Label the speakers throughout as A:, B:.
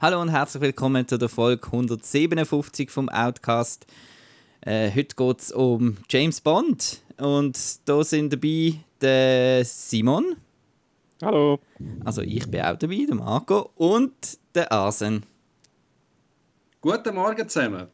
A: Hallo und herzlich willkommen zu der Folge 157 vom Outcast. Äh, heute geht es um James Bond und da sind dabei der Simon.
B: Hallo.
A: Also ich bin auch dabei, der Marco und der Asen.
C: Guten Morgen zusammen.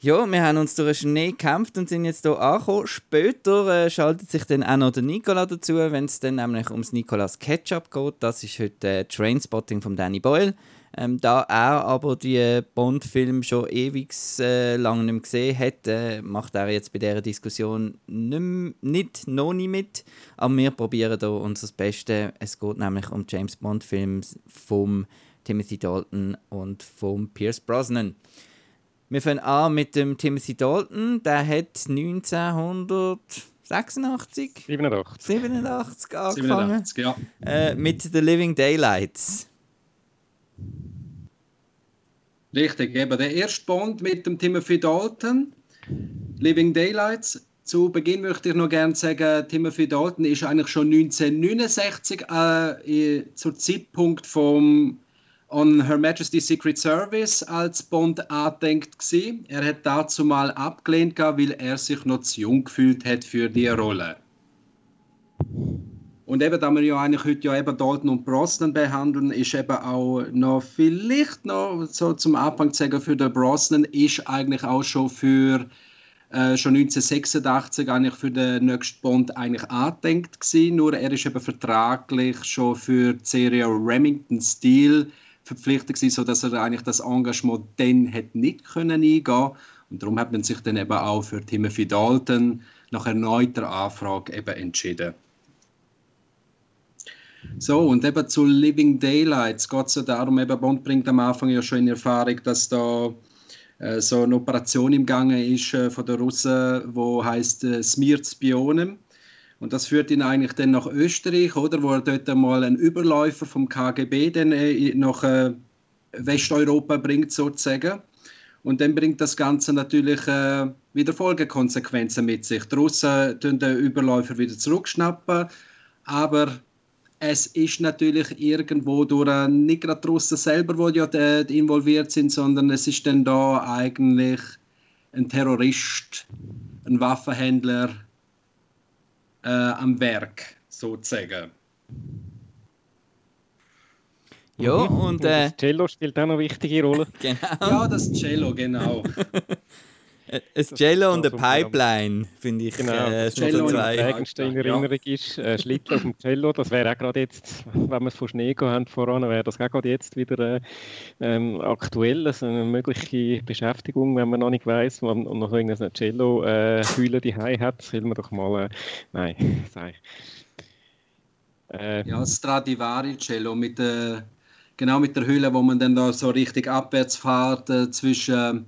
A: Ja, wir haben uns durch den Schnee gekämpft und sind jetzt hier angekommen. Später äh, schaltet sich dann auch noch der Nikola dazu, wenn es dann nämlich ums Nikolas Ketchup geht. Das ist heute äh, Trainspotting von Danny Boyle. Ähm, da er aber die Bond-Filme schon ewig äh, lang nicht gesehen hat, äh, macht er jetzt bei dieser Diskussion nicht, nicht noch nicht mit. Aber wir probieren hier unser Bestes. Es geht nämlich um James Bond-Filme von Timothy Dalton und von Pierce Brosnan. Wir fangen an mit dem Timothy Dalton. Der hat 1986
B: 87,
A: 87 angefangen
C: 87, ja.
A: äh, mit The Living Daylights.
C: Richtig, eben der erste Bond mit dem Timothy Dalton, Living Daylights. Zu Beginn möchte ich noch gerne sagen, Timothy Dalton ist eigentlich schon 1969 äh, zur Zeitpunkt vom On Her Majesty's Secret Service als Bond angedenkt gewesen. Er hat dazu mal abgelehnt, weil er sich noch zu jung gefühlt hat für die Rolle. Und eben, da wir ja eigentlich heute ja eben Dalton und Brosnan behandeln, ist eben auch noch vielleicht noch so zum Anfang zu sagen, für den Brosnan ist eigentlich auch schon für äh, schon 1986 eigentlich für den nächsten Bond eigentlich angedenkt gewesen. Nur er ist eben vertraglich schon für die Serie Remington Steel verpflichtet gewesen, sodass er eigentlich das Engagement dann hat nicht können eingehen und darum hat man sich dann eben auch für Timothy Dalton nach erneuter Anfrage eben entschieden. So, und eben zu Living Daylights geht es ja darum, eben Bond bringt am Anfang ja schon in Erfahrung, dass da äh, so eine Operation im Gange ist äh, von den Russen, wo heißt äh, Smirt Spionem. Und das führt ihn eigentlich dann nach Österreich, oder, wo er dort einmal einen Überläufer vom KGB dann äh, nach äh, Westeuropa bringt, sozusagen. Und dann bringt das Ganze natürlich äh, wieder Folgekonsequenzen mit sich. Die Russen tun den Überläufer wieder zurückschnappen, aber es ist natürlich irgendwo durch äh, nicht gerade die Russen selber, die ja dort involviert sind, sondern es ist dann da eigentlich ein Terrorist, ein Waffenhändler äh, am Werk, sozusagen.
A: Ja,
B: Mhm.
A: und äh,
B: das Cello spielt auch noch eine wichtige Rolle.
A: genau.
C: Ja, das Cello, genau.
A: Ein Jello und eine
B: das unter
A: Pipeline, finde ich.
B: Genau,
A: Äh,
B: das
A: so
C: Cello und
A: zwei.
C: Ja,
B: in
C: ja.
B: Erinnerung ist, äh, Schlittel auf dem Cello, das wäre auch gerade jetzt, wenn wir es von Schnee gehabt haben voran, wäre das auch gerade jetzt wieder äh, ähm, aktuell, also eine mögliche Beschäftigung, wenn man noch nicht weiß und und noch irgendein Cello äh, Hülle die hat, soll man doch mal, äh, nein, sag ich. Äh,
C: Ja, Stradivari Cello mit der, genau mit der Hülle, wo man dann da so richtig abwärts fährt äh, zwischen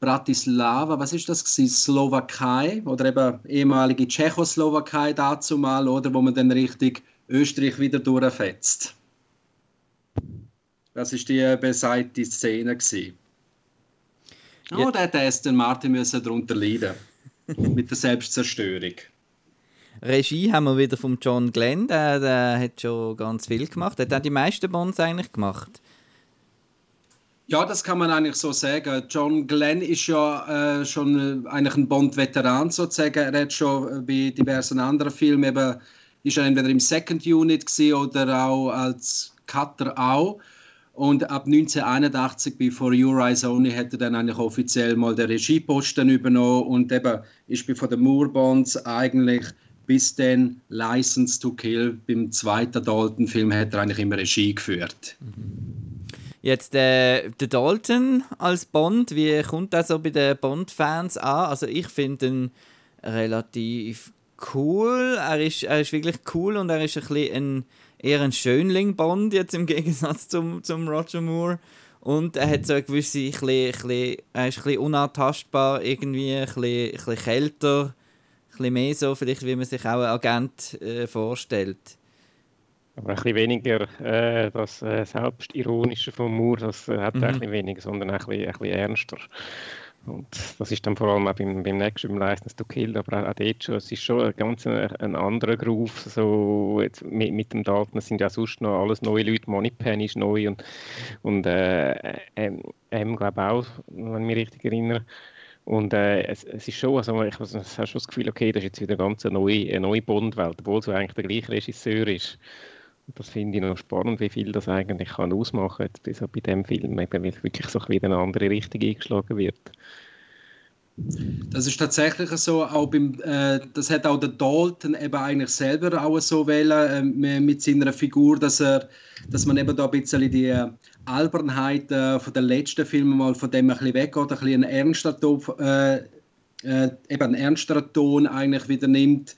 C: Bratislava, was ist das gewesen? Slowakei oder eben ehemalige Tschechoslowakei dazu mal, oder wo man dann richtig Österreich wieder durchfetzt. Das ist die besagte Szene gewesen.
A: Ja.
C: Oh, da hätte Aston Martin müssen darunter leiden mit der Selbstzerstörung.
A: Regie haben wir wieder von John Glenn, der, der hat schon ganz viel gemacht. Der hat auch die meisten Bonds eigentlich gemacht.
C: Ja, das kann man eigentlich so sagen. John Glenn ist ja äh, schon äh, eigentlich ein Bond-Veteran sozusagen. Er hat schon äh, bei diversen anderen Filmen eben, ist er entweder im Second Unit oder auch als Cutter auch. Und ab 1981 bei For Your Eyes Only hat er dann eigentlich offiziell mal den Regieposten übernommen und eben ist bei den Moore Bonds eigentlich bis dann License to Kill beim zweiten Dalton-Film hat er eigentlich immer Regie geführt.
A: Jetzt äh, der Dalton als Bond, wie kommt das so bei den Bond-Fans an? Also ich finde ihn relativ cool. Er ist, er ist wirklich cool und er ist ein bisschen ein, eher ein Schönling-Bond jetzt im Gegensatz zum, zum Roger Moore. Und er hat so eine gewisse, ein bisschen, ein bisschen, er ist ein bisschen unantastbar, irgendwie ein bisschen, ein bisschen kälter, ein bisschen mehr so, vielleicht wie man sich auch einen Agent äh, vorstellt.
B: Aber ein bisschen weniger äh, das äh, Selbstironische vom Moore, das äh, hat mhm. ein bisschen weniger, sondern ein bisschen, ein bisschen ernster. Und das ist dann vor allem auch beim, beim nächsten, beim License to Kill, aber auch, auch dort schon, es ist schon ein ganz ein, ein anderer Groove, so jetzt mit, mit dem Daten, es sind ja sonst noch alles neue Leute, Moneypenny ist neu und, und äh, ähm, ähm glaube auch, wenn ich mich richtig erinnere. Und äh, es, es, ist schon, also ich, ich habe schon das Gefühl, okay, das ist jetzt wieder eine ganz neue, eine neue Bond-Welt, obwohl es eigentlich der gleiche Regisseur ist. Das finde ich noch spannend, wie viel das eigentlich kann ausmachen kann, so bei dem Film, eben, weil wirklich so wieder eine andere Richtung eingeschlagen wird.
C: Das ist tatsächlich so, auch beim, äh, das hat auch der Dalton eben eigentlich selber auch so wählen äh, mit seiner Figur, dass er, dass man eben da ein bisschen die Albernheit äh, von den letzten Filmen mal von dem ein bisschen weggeht, ein bisschen einen ernsteren Ton, äh, äh, eben einen ernsteren Ton eigentlich wieder nimmt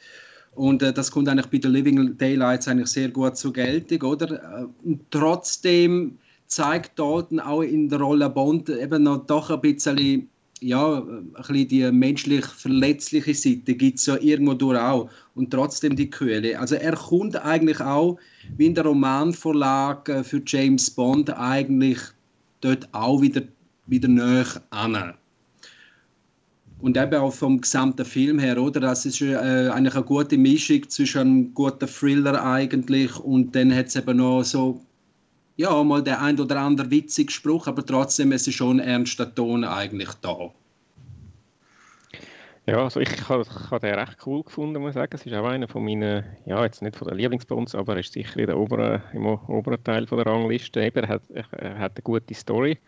C: und äh, das kommt eigentlich bei den Living Daylights eigentlich sehr gut zur Geltung, oder? Äh, und trotzdem zeigt Dalton auch in der Rolle Bond eben noch doch ein bisschen, ja, ein bisschen die menschlich verletzliche Seite gibt es ja irgendwo durch auch. Und trotzdem die Kühle. Also er kommt eigentlich auch, wie in der Romanvorlage für James Bond, eigentlich dort auch wieder, wieder näher an. Und eben auch vom gesamten Film her, oder? Das ist äh, eigentlich eine gute Mischung zwischen einem guten Thriller eigentlich und dann hat es eben noch so, ja, mal der ein oder andere witzige Spruch, aber trotzdem ist es schon ein ernster Ton eigentlich da.
B: Ja, also ich habe hab den recht cool gefunden, muss ich sagen. Es ist auch einer von meinen, ja, jetzt nicht von den Lieblingsbonds, aber er ist sicher in der oberen, im oberen Teil von der Rangliste. Eben, er, hat, er hat eine gute Story.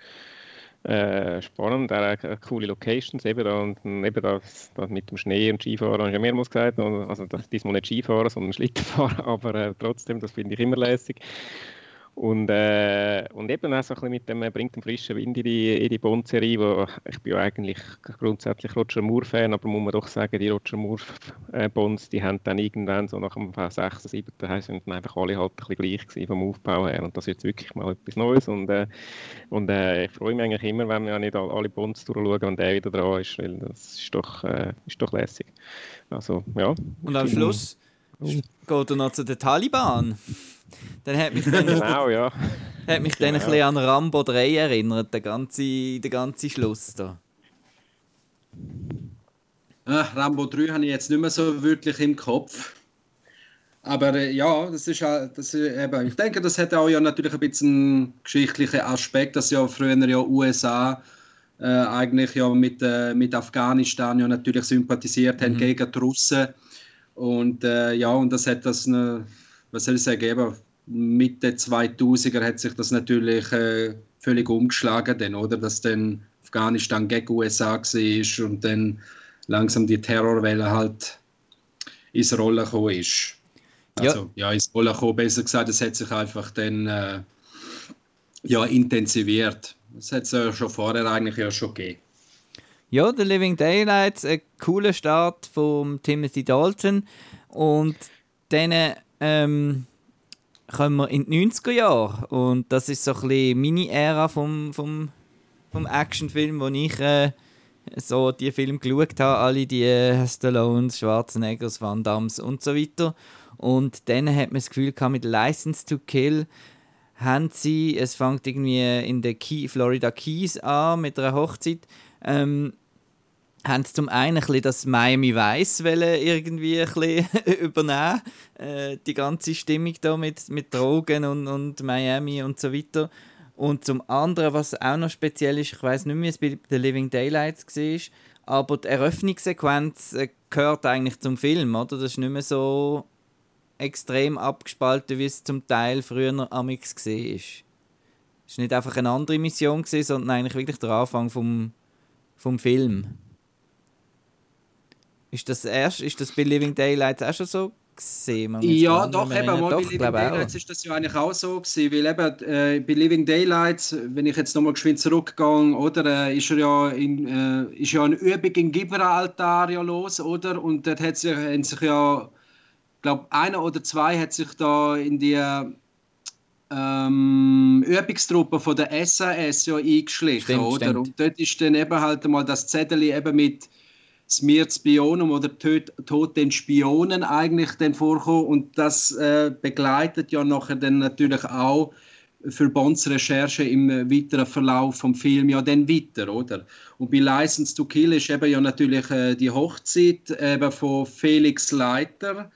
B: Äh, spannend, auch äh, coole Locations, eben da, und eben das, das mit dem Schnee und Skifahren, habe ich ja mehrmals gesagt, also das, diesmal nicht Skifahren, sondern Schlittenfahren, aber äh, trotzdem, das finde ich immer lässig. Und, äh, und eben auch so ein bisschen mit dem, äh, bringt einen frischen Wind in die, in die Bond-Serie, wo ich bin ja eigentlich grundsätzlich Roger Moore-Fan, aber muss man doch sagen, die Roger Moore-Bonds, die haben dann irgendwann so nach dem 6., 7. heisst, sind dann einfach alle halt ein bisschen gleich gewesen vom Aufbau her und das ist jetzt wirklich mal etwas Neues und, äh, und äh, ich freue mich eigentlich immer, wenn wir nicht alle Bonds durchschauen und der wieder dran ist, weil das ist doch, äh, ist doch lässig. Also, ja.
A: Und am Schluss geht er noch zu den Taliban. Dann hat mich dann,
B: genau, ja.
A: hat mich dann genau. ein bisschen an Rambo 3 erinnert, der ganze, der ganze Schluss da.
C: Ach, Rambo 3 habe ich jetzt nicht mehr so wirklich im Kopf. Aber äh, ja, das ist, das ist eben, ich denke, das hat auch ja natürlich ein bisschen einen geschichtlichen Aspekt, dass ja früher ja USA äh, eigentlich ja mit, äh, mit Afghanistan ja natürlich sympathisiert haben mhm. gegen die Russen. Und äh, ja, und das hat das eine, was soll ich sagen, eben Mitte 2000er hat sich das natürlich äh, völlig umgeschlagen, denn, oder? Dass dann Afghanistan gegen USA war und dann langsam die Terrorwelle halt ins Rollen gekommen ist. Also, ja. ja, ins Rollen gekommen, besser gesagt, es hat sich einfach dann äh, ja, intensiviert. Das hat es ja schon vorher eigentlich ja schon gegeben.
A: Ja, The Living Daylights, ein cooler Start von Timothy Dalton. Und dann ähm, kommen wir in die 90er Jahre. Und das ist so ein bisschen meine Ära vom, vom, vom Actionfilm, wo ich äh, so die Filme geschaut habe, alle die äh, Stallones, Schwarzeneggers, Van Dams und so weiter. Und dann hat man das Gefühl gehabt, mit License to Kill haben sie, es fängt irgendwie in der Key, Florida Keys an mit einer Hochzeit, ähm, haben zum einen ein das Miami Vice irgendwie ein übernehmen, äh, die ganze Stimmung da mit, mit Drogen und, und Miami und so weiter. Und zum anderen, was auch noch speziell ist, ich weiß nicht mehr, wie es bei The Living Daylights war, aber die Eröffnungssequenz äh, gehört eigentlich zum Film, oder? Das ist nicht mehr so extrem abgespalten, wie es zum Teil früher amix war. Es war nicht einfach eine andere Mission, sondern eigentlich wirklich der Anfang vom, vom Film. Ist das erst, ist das bei Living Daylights auch schon so gesehen?
C: Ja, doch, eben, mal bei Living Daylights ist das ja eigentlich auch so gewesen, weil eben äh, bei Living Daylights, wenn ich jetzt nochmal geschwind zurückgehe, oder, äh, ist er ja in, äh, ist ja eine Übung in Gibraltar ja los, oder, und dort hat sich, haben sich ja, glaube einer oder zwei hat sich da in die ähm, Übungstruppe von der SAS ja eingeschlichen, oder, stimmt. und dort ist dann eben halt mal das Zettel eben mit Smirt Spionum oder Tod, Tod den Spionen eigentlich dann vorkommen und das äh, begleitet ja nachher dann natürlich auch für Bonds Recherche im weiteren Verlauf vom Film ja dann weiter, oder? Und bei License to Kill ist eben ja natürlich äh, die Hochzeit eben von Felix Leiter,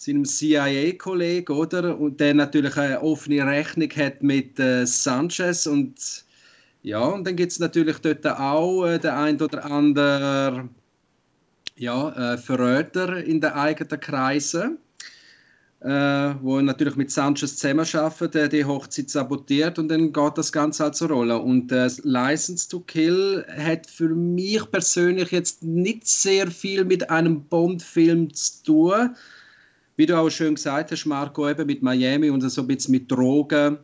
C: seinem CIA-Kollegen, oder? Und der natürlich eine offene Rechnung hat mit äh, Sanchez und ja, und dann gibt es natürlich dort auch äh, der ein oder andere ja, äh, Verräter in den eigenen Kreisen äh, wo natürlich mit Sanchez zusammenarbeitet, der die Hochzeit sabotiert und dann geht das Ganze halt zur Rolle. Und äh, License to Kill hat für mich persönlich jetzt nicht sehr viel mit einem Bond-Film zu tun. Wie du auch schön gesagt hast, Marco, eben mit Miami und so ein bisschen mit Drogen.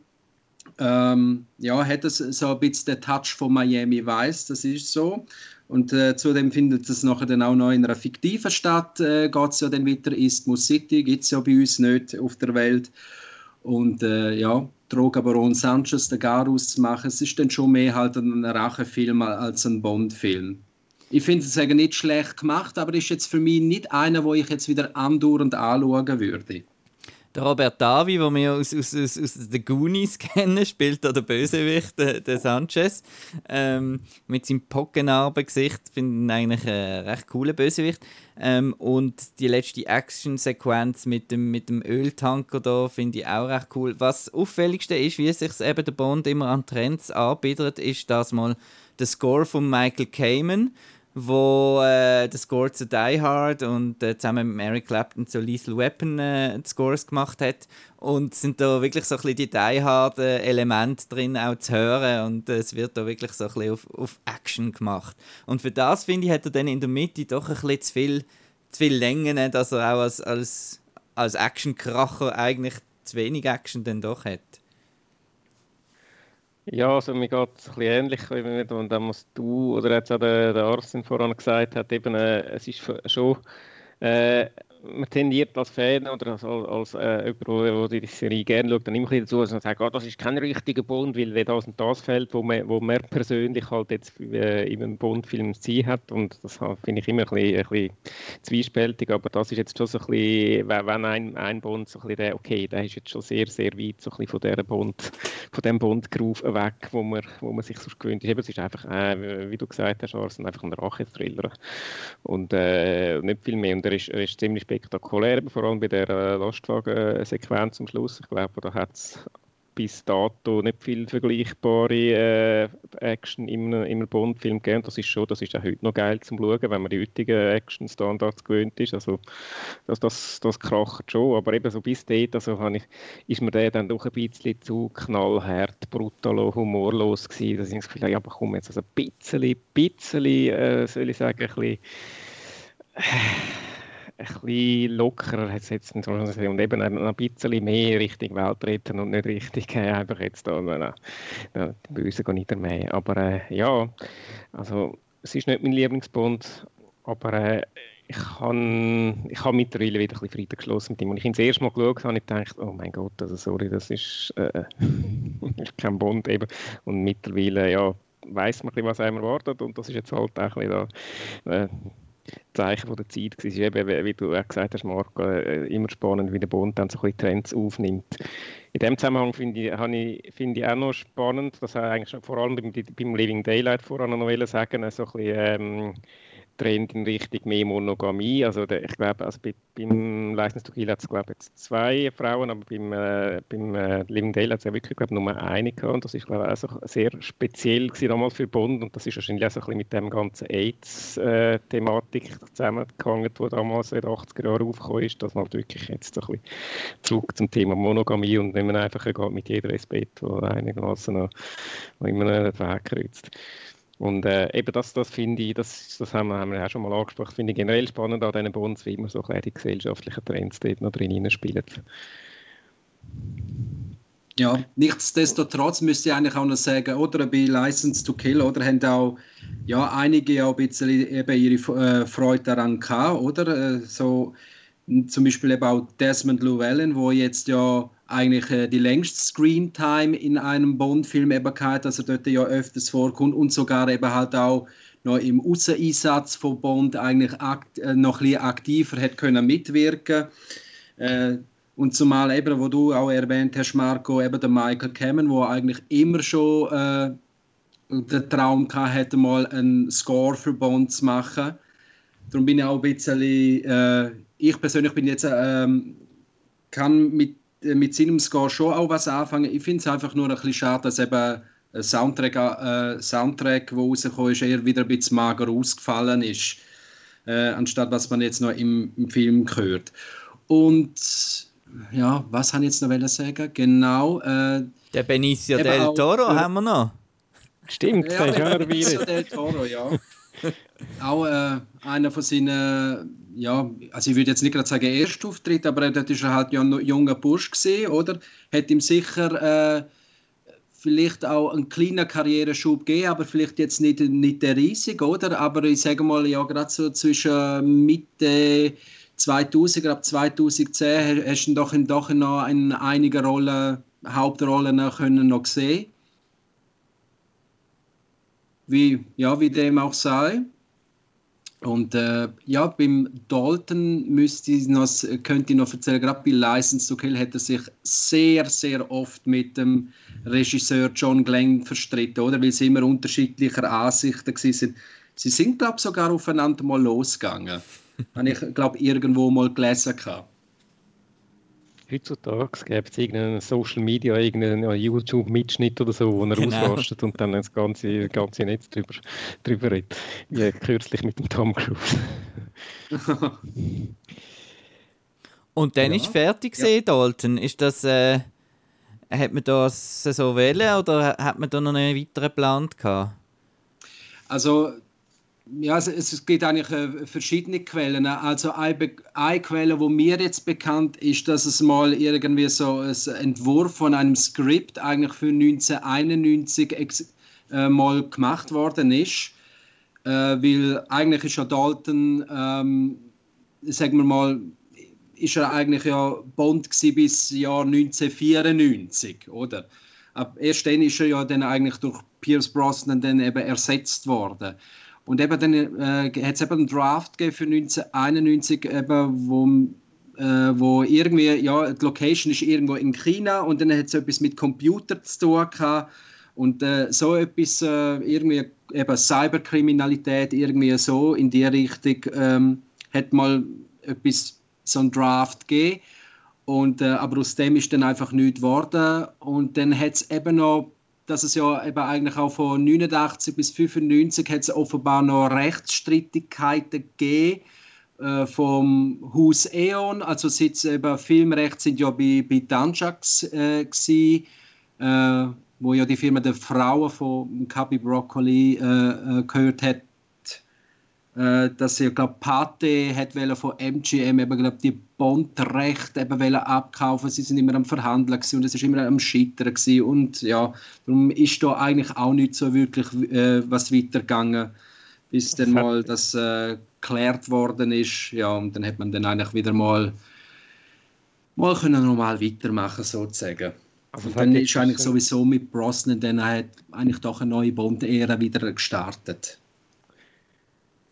C: Ähm, ja, hat es so ein bisschen den Touch von Miami Vice, das ist so. Und äh, zudem findet es nachher dann auch noch in einer fiktiven Stadt, äh, geht es ja dann weiter, Isthmus City, gibt es ja bei uns nicht auf der Welt. Und äh, ja, Drogenbaron Sanchez, den Garus zu machen, es ist dann schon mehr halt ein Rachefilm als ein Bond-Film. Ich finde es nicht schlecht gemacht, aber ist jetzt für mich nicht einer, wo ich jetzt wieder andauernd anschauen würde.
A: Der Robert Davi, den wir aus, aus, aus, aus The Goonies kennen, spielt da der Bösewicht, der, der Sanchez. Ähm, mit seinem Pockennarbengesicht finde ich eigentlich einen recht coolen Bösewicht. Ähm, und die letzte Action-Sequenz mit dem, mit dem Öltanker da finde ich auch recht cool. Was auffälligste ist, wie sich eben der Bond immer an Trends anbietet, ist das mal der Score von Michael Kamen wo äh, der Score zu Die Hard und äh, zusammen mit Mary Clapton zu Lethal Weapon äh, Scores gemacht hat. Und sind da wirklich so ein bisschen die Die Hard äh, Elemente drin auch zu hören und äh, es wird da wirklich so ein bisschen auf, auf Action gemacht. Und für das, finde ich, hat er dann in der Mitte doch ein bisschen zu viel, zu viel Längen, dass er auch als, als, als Action-Kracher eigentlich zu wenig Action dann doch hat.
B: Ja, also mir geht es ein bisschen ähnlich, wie und dann musst du oder jetzt auch der, der Arsen voran gesagt hat, eben, äh, es ist schon äh, man tendiert als Fan oder als, als äh, jemand, der die Serie gerne schaut, dann immer ein dazu, dass man sagt, oh, das ist kein richtiger Bond, weil das und das fällt, wo man, wo man persönlich halt jetzt äh, in einem Bond-Film zu ziehen hat und das finde ich immer ein bisschen, ein bisschen zwiespältig, aber das ist jetzt schon so ein bisschen, wenn ein, ein Bond so ein bisschen der, okay, der ist jetzt schon sehr, sehr weit so ein bisschen von, der Bond, von dem Bond-Groove weg, wo man, wo man sich so gewöhnt ist. Eben, es ist einfach, äh, wie du gesagt hast, Arsen, einfach ein Rache-Thriller und äh, nicht viel mehr und er ist, er ist ziemlich spektakulär, vor allem bei der äh, Lastwagen-Sequenz am Schluss. Ich glaube, da hat es bis dato nicht viel vergleichbare äh, Action in einem Bond-Film gegeben. Das ist schon, das ist auch heute noch geil zum Schauen, wenn man die heutigen Action-Standards gewöhnt ist. Also das, das, das kracht schon, aber eben so bis dort also ich, ist mir der dann doch ein bisschen zu knallhart, brutal, humorlos gewesen, dass ich das Gefühl ja, aber komm jetzt also ein bisschen, bisschen, äh, soll ich sagen, ein bisschen ein bisschen lockerer hat es jetzt und eben ein bisschen mehr Richtung Weltretten und nicht richtig äh, einfach jetzt da, na, na, die Bösen nicht mehr. Aber äh, ja, also es ist nicht mein Lieblingsbond, aber äh, ich habe ich hab mittlerweile wieder ein bisschen Frieden geschlossen mit ihm. Und ich ihn das erste Mal geschaut habe, ich oh mein Gott, also sorry, das ist, äh, ist kein Bond eben. Und mittlerweile, ja, weiß man ein bisschen, was einem erwartet und das ist jetzt halt auch ein bisschen da, äh, Zeichen von der Zeit war. Eben, wie du auch gesagt hast, Marco, äh, immer spannend, wie der Bund dann so ein bisschen Trends aufnimmt. In dem Zusammenhang finde ich, find ich auch noch spannend, dass er eigentlich vor allem beim, beim Living Daylight voran noch sagen, so ein bisschen, ähm, Trend in Richtung mehr Monogamie. Also der, ich glaube, also bei, beim Kill hat es glaube jetzt zwei Frauen, aber beim, äh, beim äh, Living Dale hat es ja wirklich glaube nur eine gehabt. Und das ist glaube auch so sehr speziell gewesen damals für Bond und das ist wahrscheinlich auch so ein bisschen mit dem ganzen AIDS-Thematik äh, zusammengehangen, die damals in den 80er Jahren aufgekommen ist, dass man wirklich jetzt ein bisschen zurück zum Thema Monogamie und wenn man einfach mit jeder ins Bett, wo einigermaßen noch, noch immer einen Weg kreuzt. Und äh, eben das, das finde ich, das, das haben, wir, haben wir ja schon mal angesprochen, finde ich generell spannend an diesen Bonds, wie immer so die gesellschaftlichen Trends dort noch drin spielen.
C: Ja, nichtsdestotrotz müsste ich eigentlich auch noch sagen, oder bei License to Kill, oder haben auch ja, einige auch ein bisschen eben ihre äh, Freude daran gehabt, oder? Äh, so, zum Beispiel eben auch Desmond Llewellyn, wo jetzt ja eigentlich äh, die längste Screentime in einem Bond-Film eben gehabt, er dort ja öfters vorkommt und sogar eben halt auch noch im Außeneinsatz von Bond eigentlich äh, noch ein bisschen aktiver hätte können mitwirken äh, und zumal eben, wo du auch erwähnt hast, Marco, eben der Michael Cameron, wo eigentlich immer schon äh, den Traum hatte, mal einen Score für Bond zu machen. Darum bin ich auch ein bisschen, äh, ich persönlich bin jetzt, ähm, kann mit, mit seinem Score schon auch was anfangen. Ich finde es einfach nur ein bisschen schade, dass eben ein Soundtrack, äh, Soundtrack, der rausgekommen ist, eher wieder ein bisschen mager ausgefallen ist, äh, anstatt was man jetzt noch im, im Film hört. Und ja, was habe ich jetzt noch sagen? Genau. Äh,
A: der Benicio del Toro auch, haben wir noch.
B: Stimmt,
C: ja, der Benicio del Toro, ja. auch äh, einer von seinen, ja, also ich würde jetzt nicht gerade sagen Erstauftritt, aber dort war er halt ja noch junger Bursch gesehen, oder? Hat ihm sicher äh, vielleicht auch einen kleinen Karriereschub gegeben, aber vielleicht jetzt nicht, nicht der riesig, oder? Aber ich sage mal, ja, gerade so zwischen Mitte 2000, ab 2010 hast du doch, doch noch in einigen Rollen, Hauptrollen können noch sehen. Wie, ja, wie dem auch sei. Und äh, ja, beim Dalton müsste ich noch, könnte ich noch erzählen, gerade bei License to Kill hat er sich sehr, sehr oft mit dem Regisseur John Glenn verstritten, oder? Weil sie immer unterschiedlicher Ansichten waren. Sie sind, glaube ich, sogar aufeinander mal losgegangen. Habe ich, glaube irgendwo mal gelesen. Gehabt.
B: Heutzutage gibt es irgendeinen Social Media, irgendeinen YouTube-Mitschnitt oder so, wo er genau. ausrastet und dann das ganze, ganze Netz drüber, drüber redet. Wie kürzlich mit dem Tom Cruise.
A: und dann ja. ist fertig gesehen, ja. Dalton. Ist das, äh, hat man das so wählen oder hat man da noch einen weiteren Plan gehabt?
C: Also ja, es, gibt eigentlich äh, verschiedene Quellen. Also eine, eine Quelle, wo mir jetzt bekannt ist, dass es mal irgendwie so ein Entwurf von einem Skript eigentlich für 1991 ex, äh, mal gemacht worden ist. Äh, weil eigentlich ist ja Dalton, ähm, sagen wir mal, ist er eigentlich ja Bond bis Jahr 1994, oder? Ab erst dann ist er ja dann eigentlich durch Pierce Brosnan dann eben ersetzt worden. Und eben dann äh, hat es eben einen Draft gegeben für 1991, eben, wo, äh, wo irgendwie, ja, die Location ist irgendwo in China und dann hat es etwas mit Computer zu tun gehabt. Und äh, so etwas, äh, irgendwie eben Cyberkriminalität, irgendwie so in die Richtung, ähm, hat mal etwas, so ein Draft gegeben. Und, äh, aber aus dem ist dann einfach nichts geworden. Und dann hat es eben noch dass es ja eben eigentlich auch von 89 bis 95 hat es offenbar noch Rechtsstreitigkeiten gegeben äh, vom Haus E.ON, also sitz, eben Filmrechte sind ja bei, bei Danjax äh, gewesen, äh, wo ja die Firma der Frauen von Cubby Broccoli äh, äh, gehört hat äh, dass er glaube Pate hat von MGM eben glaub, die Bondrechte eben abkaufen sie sind immer am Verhandeln und es ist immer am Scheitern gewesen. und ja darum ist da eigentlich auch nicht so wirklich äh, was weitergegangen bis dann mal das äh, geklärt worden ist ja und dann hat man dann eigentlich wieder mal mal können normal weitermachen sozusagen also und dann ist eigentlich sowieso mit Brosnan dann hat eigentlich doch eine neue Bond-Ära wieder gestartet.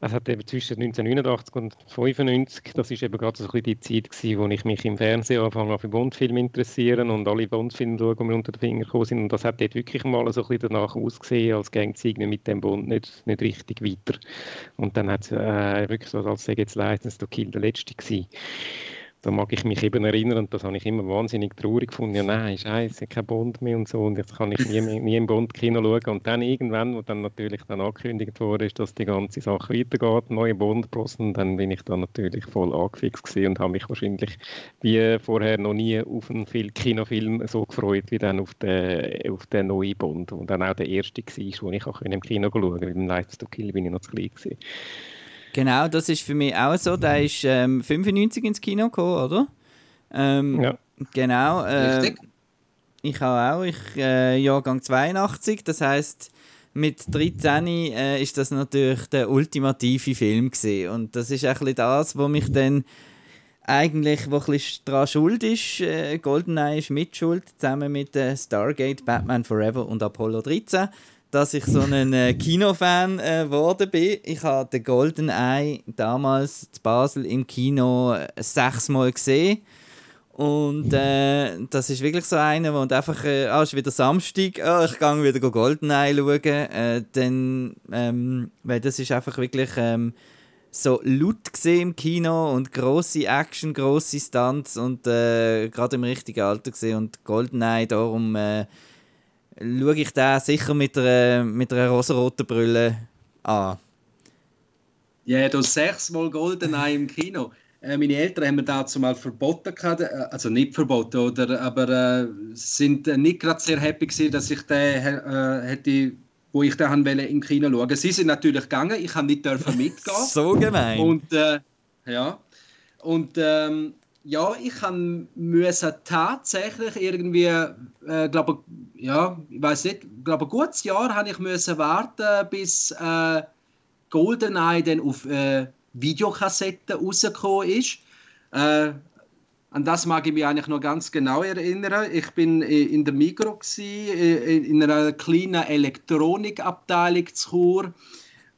B: Es hat eben zwischen 1989 und 1995, das ist eben gerade so ein die Zeit gewesen, wo ich mich im Fernsehen angefangen für Bondfilme interessieren und alle Bondfilme schauen, die mir unter den Finger gekommen sind. Und das hat dort wirklich mal so ein bisschen danach ausgesehen, als ging es mit dem Bond nicht, nicht richtig weiter. Und dann hat es äh, wirklich so, als sei jetzt License to Kill der letzte gewesen da mag ich mich eben erinnern, und das habe ich immer wahnsinnig traurig gefunden. Ja, nein, scheiße, kein Bond mehr und so. Und jetzt kann ich nie, nie im Bond-Kino schauen. Und dann irgendwann, wo dann natürlich dann angekündigt wurde, dass die ganze Sache weitergeht, neue Bond-Prossen, dann bin ich dann natürlich voll angefixt und habe mich wahrscheinlich wie vorher noch nie auf einen Kinofilm so gefreut, wie dann auf den, auf den neuen Bond. Und dann auch der erste war, den ich auch im Kino schauen konnte. Weil im Lights to Kill bin ich noch zu klein gewesen.
A: Genau, das ist für mich auch so. Der ist ähm, 95 ins Kino gekommen, oder? Ähm, ja. Genau. Äh, ich habe auch. Ich, äh, Jahrgang 82. Das heißt mit 13 äh, ist das natürlich der ultimative Film gewesen. Und das ist ein das, was mich dann eigentlich, wo ein daran schuld ist. Äh, Goldeneye ist mit schuld, zusammen mit äh, Stargate, Batman Forever und Apollo 13 dass ich so ein äh, Kinofan äh, geworden bin. Ich habe den Golden Eye damals in Basel im Kino äh, sechsmal gesehen. Und äh, das ist wirklich so einer, wo einfach, äh, ah, ist wieder Samstag, ah, ich gehe wieder Goldeneye schauen. Äh, dann, ähm, weil das ist einfach wirklich ähm, so laut gesehen im Kino und große Action, große Stunts und äh, gerade im richtigen Alter gesehen. Und Goldeneye, darum äh, schaue ich da sicher mit einer, mit einer rosaroten Brille an.
C: Ja, du sechsmal Goldeneye im Kino. Äh, meine Eltern haben mir dazu mal verboten, gehabt, äh, also nicht verboten, oder, aber äh, sind nicht gerade sehr happy gewesen, dass ich den äh, hätte, wo ich den im Kino schauen. Sie sind natürlich gegangen, ich habe nicht dürfen mitgehen.
A: so gemein.
C: Und äh, ja, und ähm, ja, ich musste tatsächlich irgendwie, äh, glaube ja, ich weiß nicht, glaube ein gutes Jahr habe ich müssen warten, bis äh, Goldeneye dann auf äh, Videokassette rausgekommen ist. Äh, an das mag ich mich eigentlich noch ganz genau erinnern. Ich bin in der Migro in einer kleinen Elektronikabteilung zu Chur,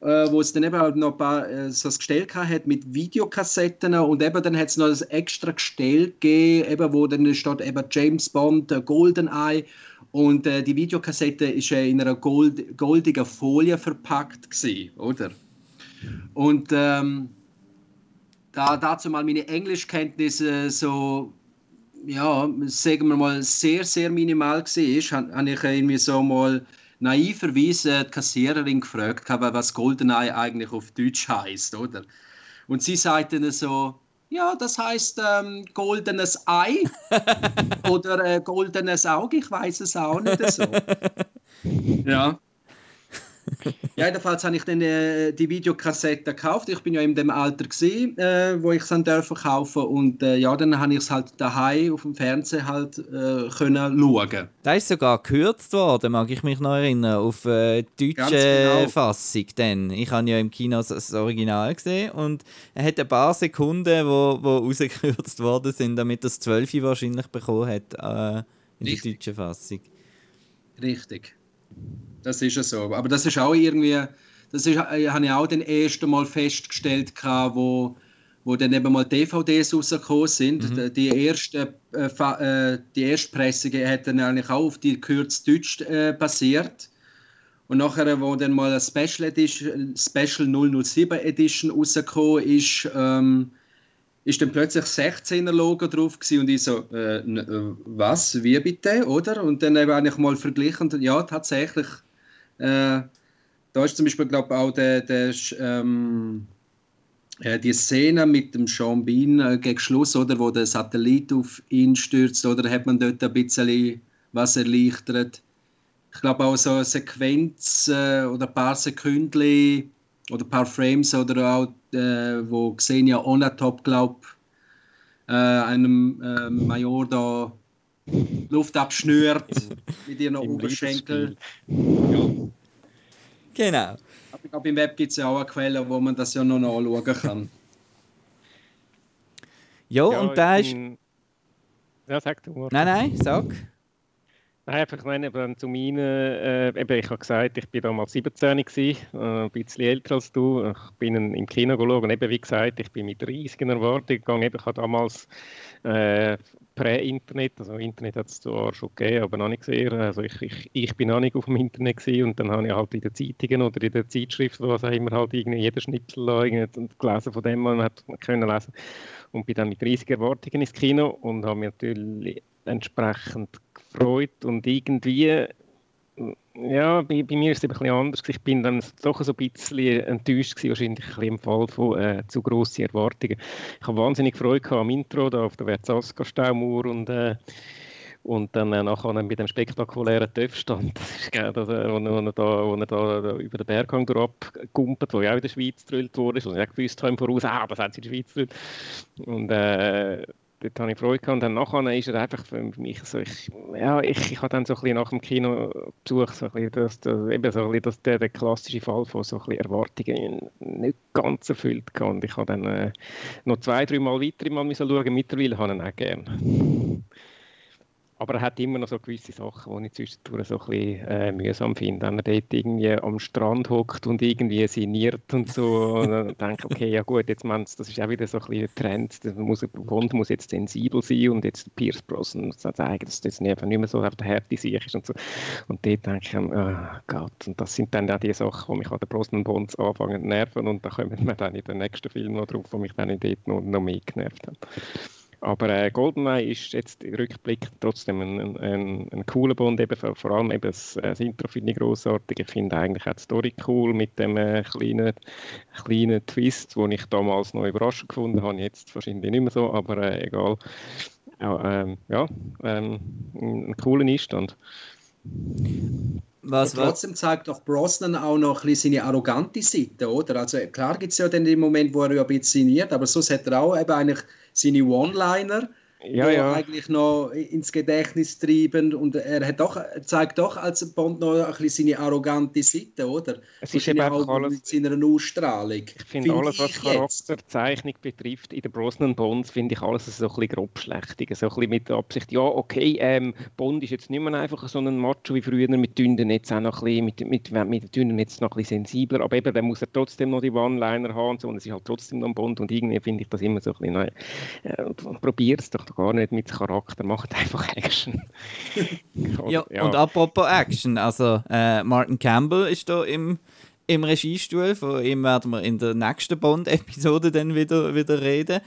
C: äh, wo es dann eben noch ein paar, äh, so ein Gestell hat mit Videokassetten und eben dann hat es noch ein extra Gestell gegeben, eben, wo dann steht eben James Bond, Goldeneye und äh, die Videokassette ist in einer gold, goldigen Folie verpackt gewesen, oder? Und ähm, da dazu mal meine Englischkenntnisse so, ja, sagen wir mal, sehr, sehr minimal war, habe ich irgendwie so mal naiverweise die Kassiererin gefragt, was Goldeneye eigentlich auf Deutsch heißt, oder? Und sie sagte dann so, ja, das heißt ähm, goldenes Ei oder äh, goldenes Auge, ich weiß es auch nicht so. ja. Ja, jedenfalls habe ich dann äh, die Videokassette gekauft. Ich bin ja in dem Alter gewesen, äh, wo ich es dann dürfen kaufen und äh, ja, dann habe ich es halt daheim auf dem Fernseher halt äh, können schauen.
A: Da ist sogar gekürzt worden, mag ich mich noch erinnern, auf äh, deutsche genau. Fassung. Denn ich habe ja im Kino das Original gesehen und er hat ein paar Sekunden, wo, wo rausgekürzt worden sind, damit das 12 wahrscheinlich bekommen hat äh, in Richtig. der deutschen Fassung.
C: Richtig. Das ist ja so. Aber das ist auch irgendwie, das ist, äh, habe ich auch den ersten Mal festgestellt, wo, wo dann eben mal DVDs rausgekommen sind. Mhm. Die, erste, äh, äh, die erste Pressung hat dann eigentlich auch auf die gekürzte Deutsch äh, basiert. Und nachher, wo dann mal eine Special Edition, Special 007 Edition rausgekommen ist, ähm, ist dann plötzlich 16er Logo drauf gewesen und ich so, äh, äh, was, wie bitte, oder? Und dann habe ich mal verglichen ja, tatsächlich, äh, da ist zum Beispiel, glaube ich, auch der, der ähm, äh, die Szene mit dem Sean Bean äh, gegen Schluss, oder, wo der Satellit auf ihn stürzt, oder hat man dort ein bisschen was erleichtert. Ich glaube auch so eine Sequenz äh, oder ein paar Sekunden oder ein paar Frames oder auch, äh, wo Xenia Onatop, glaube äh, einem äh, Major da Luft abschnürt mit ihren Oberschenkel. Ja.
A: Genau.
C: Aber ich glaube, im Web gibt es ja auch eine Quelle, wo man das ja noch anschauen kann.
A: Jo, ja, und da ist.
B: Ja, sag du.
A: Nein, nein, sag.
B: Nein, einfach meine, eben zu meinen, äh, eben, ich habe gesagt, ich bin damals 17 gewesen, äh, ein bisschen älter als du. Ich bin im Kino geschaut und eben, wie gesagt, ich bin mit riesigen Erwartungen gegangen. Eben, ich habe damals äh, Prä-Internet, also Internet hat es zwar schon gegeben, aber noch nicht sehr. Also ich, ich, ich bin noch nicht auf dem Internet gewesen und dann habe ich halt in den Zeitungen oder in den Zeitschriften, was auch immer halt irgendwie jeder Schnitzel gelesen von dem man hat können lesen und bin dann mit riesigen Erwartungen ins Kino und habe mich natürlich entsprechend gefreut und irgendwie ja, bei, bei, mir ist es ein bisschen anders. Ich bin dann doch so ein bisschen enttäuscht gewesen, wahrscheinlich ein im Fall von äh, zu grossen Erwartungen. Ich habe wahnsinnig Freude am Intro da auf der Verzaska Staumauer und äh, und dann äh, nachher mit dem spektakulären Töpfstand, äh, wo, er wo er da, über den Berghang abgumpelt, wo ja auch in der Schweiz gedrillt wurde, und ich gewusst habe im Voraus, ah, das haben sie in der Schweiz gedrillt. Und äh, dort habe ich Freude gehabt. Und dann nachher ist er einfach für mich so, ich, ja, ich, ich habe dann so ein bisschen nach dem Kino besucht, so ein bisschen das, das, eben so ein bisschen das, der, der klassische Fall von so ein bisschen Erwartungen nicht ganz erfüllt gehabt. Und ich habe dann äh, noch zwei, drei Mal weiter mal schauen, mittlerweile habe ich ihn auch gerne. Aber er hat immer noch so gewisse Sachen, die ich zwischendurch so ein bisschen äh, mühsam finde. Wenn er dort irgendwie am Strand hockt und irgendwie sinniert und so. und dann denke ich, okay, ja gut, jetzt man, das ist auch wieder so ein bisschen ein Trend. Der muss, Bond muss jetzt sensibel sein und jetzt Pierce Brosnan zeigen, dass das nicht mehr so auf der Härte sich ist und so. Und dort denke ich, oh Gott, und das sind dann auch die Sachen, die mich an den Brosnan Bonds anfangen zu nerven und da kommen wir dann in den nächsten Film noch drauf, die mich dann dort noch, noch mehr genervt haben. Aber äh, Goldeneye ist jetzt im Rückblick trotzdem ein, ein, ein cooler Bond, eben vor, vor allem eben das, äh, das Intro finde ich großartig. Ich finde eigentlich auch die Story cool mit dem äh, kleinen, kleinen Twist, den ich damals noch überraschend gefunden habe, jetzt wahrscheinlich nicht mehr so, aber äh, egal. Ähm, ja, ähm, ein cooler Einstand.
C: Was, trotzdem zeigt doch Brosnan auch noch ein bisschen seine arrogante Seite, oder? Also klar gibt es ja dann den Moment, wo er ja ein bisschen sinniert, aber sonst hat er auch eben eigentlich seine One-Liner ja, ja. eigentlich noch ins Gedächtnis treiben und er hat doch, zeigt doch als Bond noch ein bisschen seine arrogante Seite, oder?
B: Es ist eben auch alles,
C: mit seiner Ausstrahlung.
B: Ich finde find alles, was Charakterzeichnung betrifft, in den Brosnan Bonds finde ich alles so ein bisschen grobschlächtig, so ein bisschen mit der Absicht, ja okay, ähm, Bond ist jetzt nicht mehr einfach so ein Macho wie früher, mit Dünden jetzt auch noch ein bisschen, mit, mit, mit Dünden jetzt noch ein bisschen sensibler, aber eben, dann muss er trotzdem noch die One-Liner haben und so, und es ist halt trotzdem noch ein Bond und irgendwie finde ich das immer so ein bisschen, nein, äh, probier es doch gar nicht mit Charakter, macht einfach Action.
A: ja, ja, und apropos Action, also äh, Martin Campbell ist da im, im Regiestuhl, von ihm werden wir in der nächsten Bond-Episode dann wieder, wieder reden.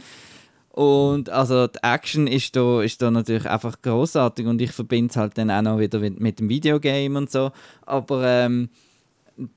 A: Und also die Action ist da, ist da natürlich einfach großartig und ich verbinde es halt dann auch noch wieder mit, mit dem Videogame und so. Aber ähm,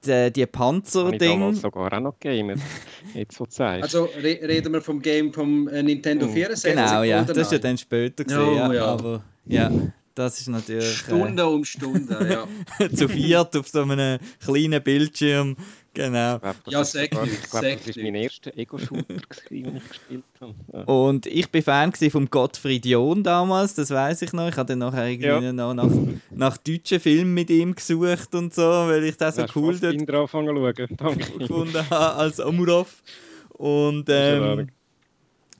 A: die, die Panzer-Ding.
B: damals sogar auch noch Gamer, jetzt so
C: zeigst. Also re reden wir vom Game vom äh, Nintendo 64?
A: Hm. Genau, ja, das ist ja dann später gesehen, oh, ja, ja. aber ja, das ist natürlich... Äh,
C: Stunde äh, um Stunde, ja.
A: zu viert auf so einem kleinen Bildschirm Genau.
C: Ja.
B: Ich glaube, das war mein erster Ego-Shooter, den ich gespielt habe.
A: Und ich war Fan von Gottfried John damals, das weiß ich noch. Ich habe dann nachher irgendwie ja. noch nach, nach deutschen Filmen mit ihm gesucht und so, weil ich das so cool dort gefunden habe als Amurov. Und ähm,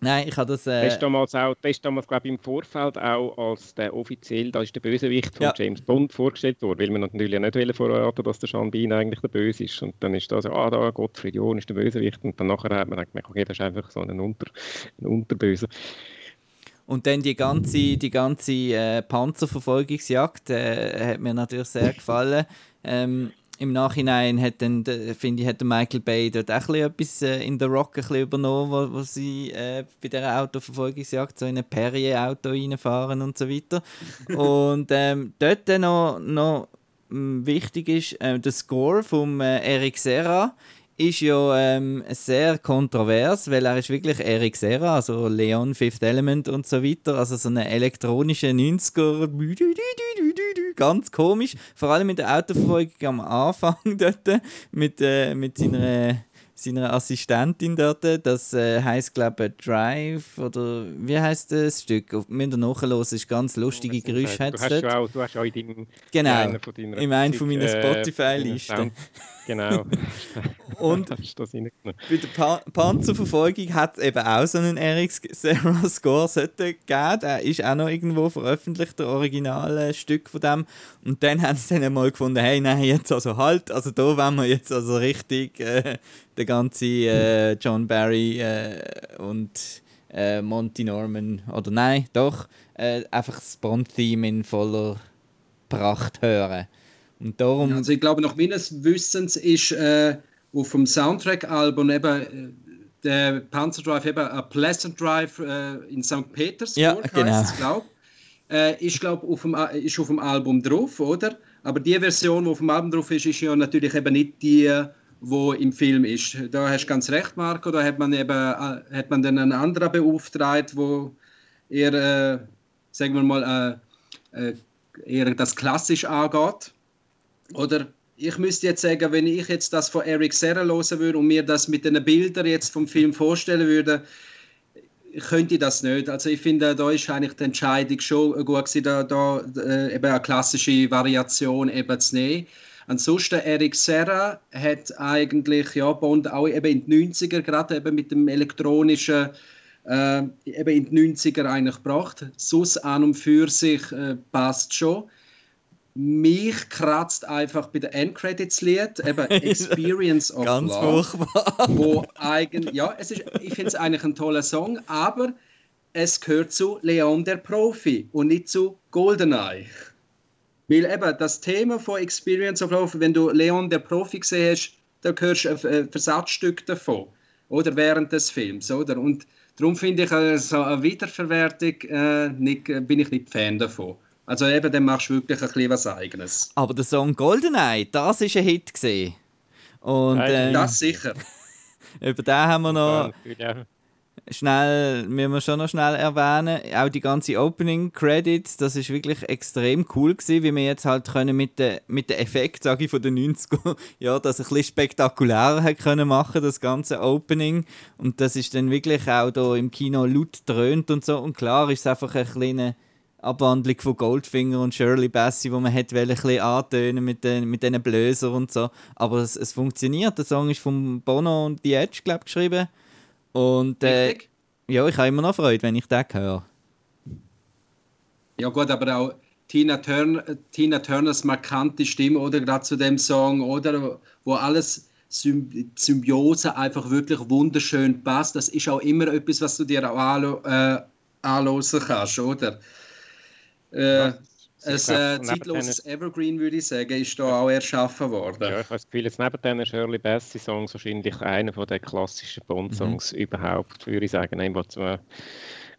A: Nein, ich habe das. Äh...
B: Das ist damals auch, das ist damals, glaube ich, im Vorfeld auch als der offiziell, da ist der Bösewicht von ja. James Bond vorgestellt worden, weil man natürlich nicht wollen verraten, dass der Sean Bean eigentlich der Böse ist. Und dann ist da so, ah, da Gottfried John ist der Bösewicht. Und dann nachher hat man gedacht, okay, das ist einfach so ein, Unter, ein Unterböse.
A: Und dann die ganze, die ganze äh, Panzerverfolgungsjagd äh, hat mir natürlich sehr gefallen. Ähm, im Nachhinein hat dann, finde ich, hat Michael Bay dort auch etwas äh, in The Rock ein übernommen, wo, wo sie äh, bei dieser Autoverfolgungsjagd so in ein Perrier-Auto reinfahren und so weiter. und ähm, dort noch, noch wichtig ist, äh, der Score von äh, Eric Serra ist ja ähm, sehr kontrovers, weil er ist wirklich Eric Serra, also Leon Fifth Element und so weiter, also so eine elektronische 90er, ganz komisch, vor allem in der Autoverfolgung am Anfang dort mit, äh, mit seiner seiner Assistentin dort. Das äh, heißt glaube ich Drive oder wie heißt das Stück? Müssen wir nachhören, es ist ganz lustige oh, Geräusche.
B: Du hast, auch, du hast auch in deinem
A: genau, in, in einem von meinen äh, Spotify-Listen.
B: Genau.
A: und bei der pa Panzerverfolgung hat es eben auch so einen Eric Serra Score gegeben. Der ist auch noch irgendwo veröffentlicht, der originale Stück von dem. Und dann haben sie dann mal gefunden, hey, nein, jetzt also halt, also da wollen wir jetzt also richtig äh, der ganze äh, John Barry äh, und äh, Monty Norman, oder nein, doch, äh, einfach das Bond-Theme in voller Pracht hören. Und darum
C: also ich glaube, nach meines Wissens ist äh, auf dem Soundtrack-Album eben äh, der Panzer Drive eben ein Pleasant Drive äh, in St. Petersburg,
A: ja, genau.
C: glaube äh, ist glaube auf dem äh, ist auf dem Album drauf, oder? Aber die Version, die auf dem Album drauf ist, ist ja natürlich eben nicht die, wo im Film ist. Da hast du ganz recht, Marco. Da hat man eben äh, hat man dann einen anderen beauftragt, wo eher, äh, sagen wir mal, äh, äh eher das klassisch angeht. Oder ich müsste jetzt sagen, wenn ich jetzt das von Eric Serra hören würde und mir das mit den Bildern jetzt vom Film vorstellen würde, könnte ich das nicht. Also ich finde, da ist eigentlich die Entscheidung schon gut gewesen, da, da äh, eben eine klassische Variation eben zu nehmen. Ansonsten, Eric Serra hat eigentlich ja, Bond auch eben in den 90er, gerade eben mit dem elektronischen äh, eben in die 90er eigentlich gebracht. Sus an und für sich äh, passt schon. Mich kratzt einfach bei den Endcredits-Lied, eben Experience of
A: Ganz
C: Love.
A: furchtbar.
C: Wo eigen, ja, es ist, ich finde es eigentlich ein toller Song, aber es gehört zu Leon der Profi und nicht zu Goldeneye. Weil eben das Thema von Experience of Love, wenn du Leon der Profi gesehen hast, da hörst du ein Versatzstück davon. Oder während des Films, oder? Und darum finde ich äh, so eine Wiederverwertung, äh, nicht, äh, bin ich nicht Fan davon. Also eben, dann machst du wirklich ein bisschen was Eigenes.
A: Aber der Song Goldeneye, das ist ein Hit gesehen. Und ähm,
C: Das sicher.
A: über den haben wir noch
B: Ja,
A: schnell, müssen wir schon noch schnell erwähnen, auch die ganze Opening Credits, das ist wirklich extrem cool gewesen, wie wir jetzt halt können mit den mit den Effekt, sage ich, von den 90er, ja, das ein bisschen spektakulärer hat können machen, das ganze Opening und das ist dann wirklich auch da im Kino laut dröhnt und so und klar ist es einfach eine kleine Abwandlung von Goldfinger und Shirley Bassey, wo man hätte ein bisschen antönen mit den mit diesen Blöser und so, aber es, es funktioniert, der Song ist von Bono und The Edge, glaube ich, geschrieben und äh, ja, ich habe immer noch Freude, wenn ich das höre.
C: Ja gut, aber auch Tina, Turner, Tina Turners markante Stimme oder gerade zu dem Song oder wo alles Symb Symbiose einfach wirklich wunderschön passt. Das ist auch immer etwas, was du dir auch äh, anhören kannst, oder? Äh,
B: Ja,
C: ein äh, zeitloses Evergreen, würde ich sagen, ist da auch erschaffen worden.
B: Ja, ich habe das Gefühl, jetzt neben diesen Shirley Bassey-Songs wahrscheinlich einer von den klassischen Bond-Songs überhaupt, würde ich sagen. Ein, wo,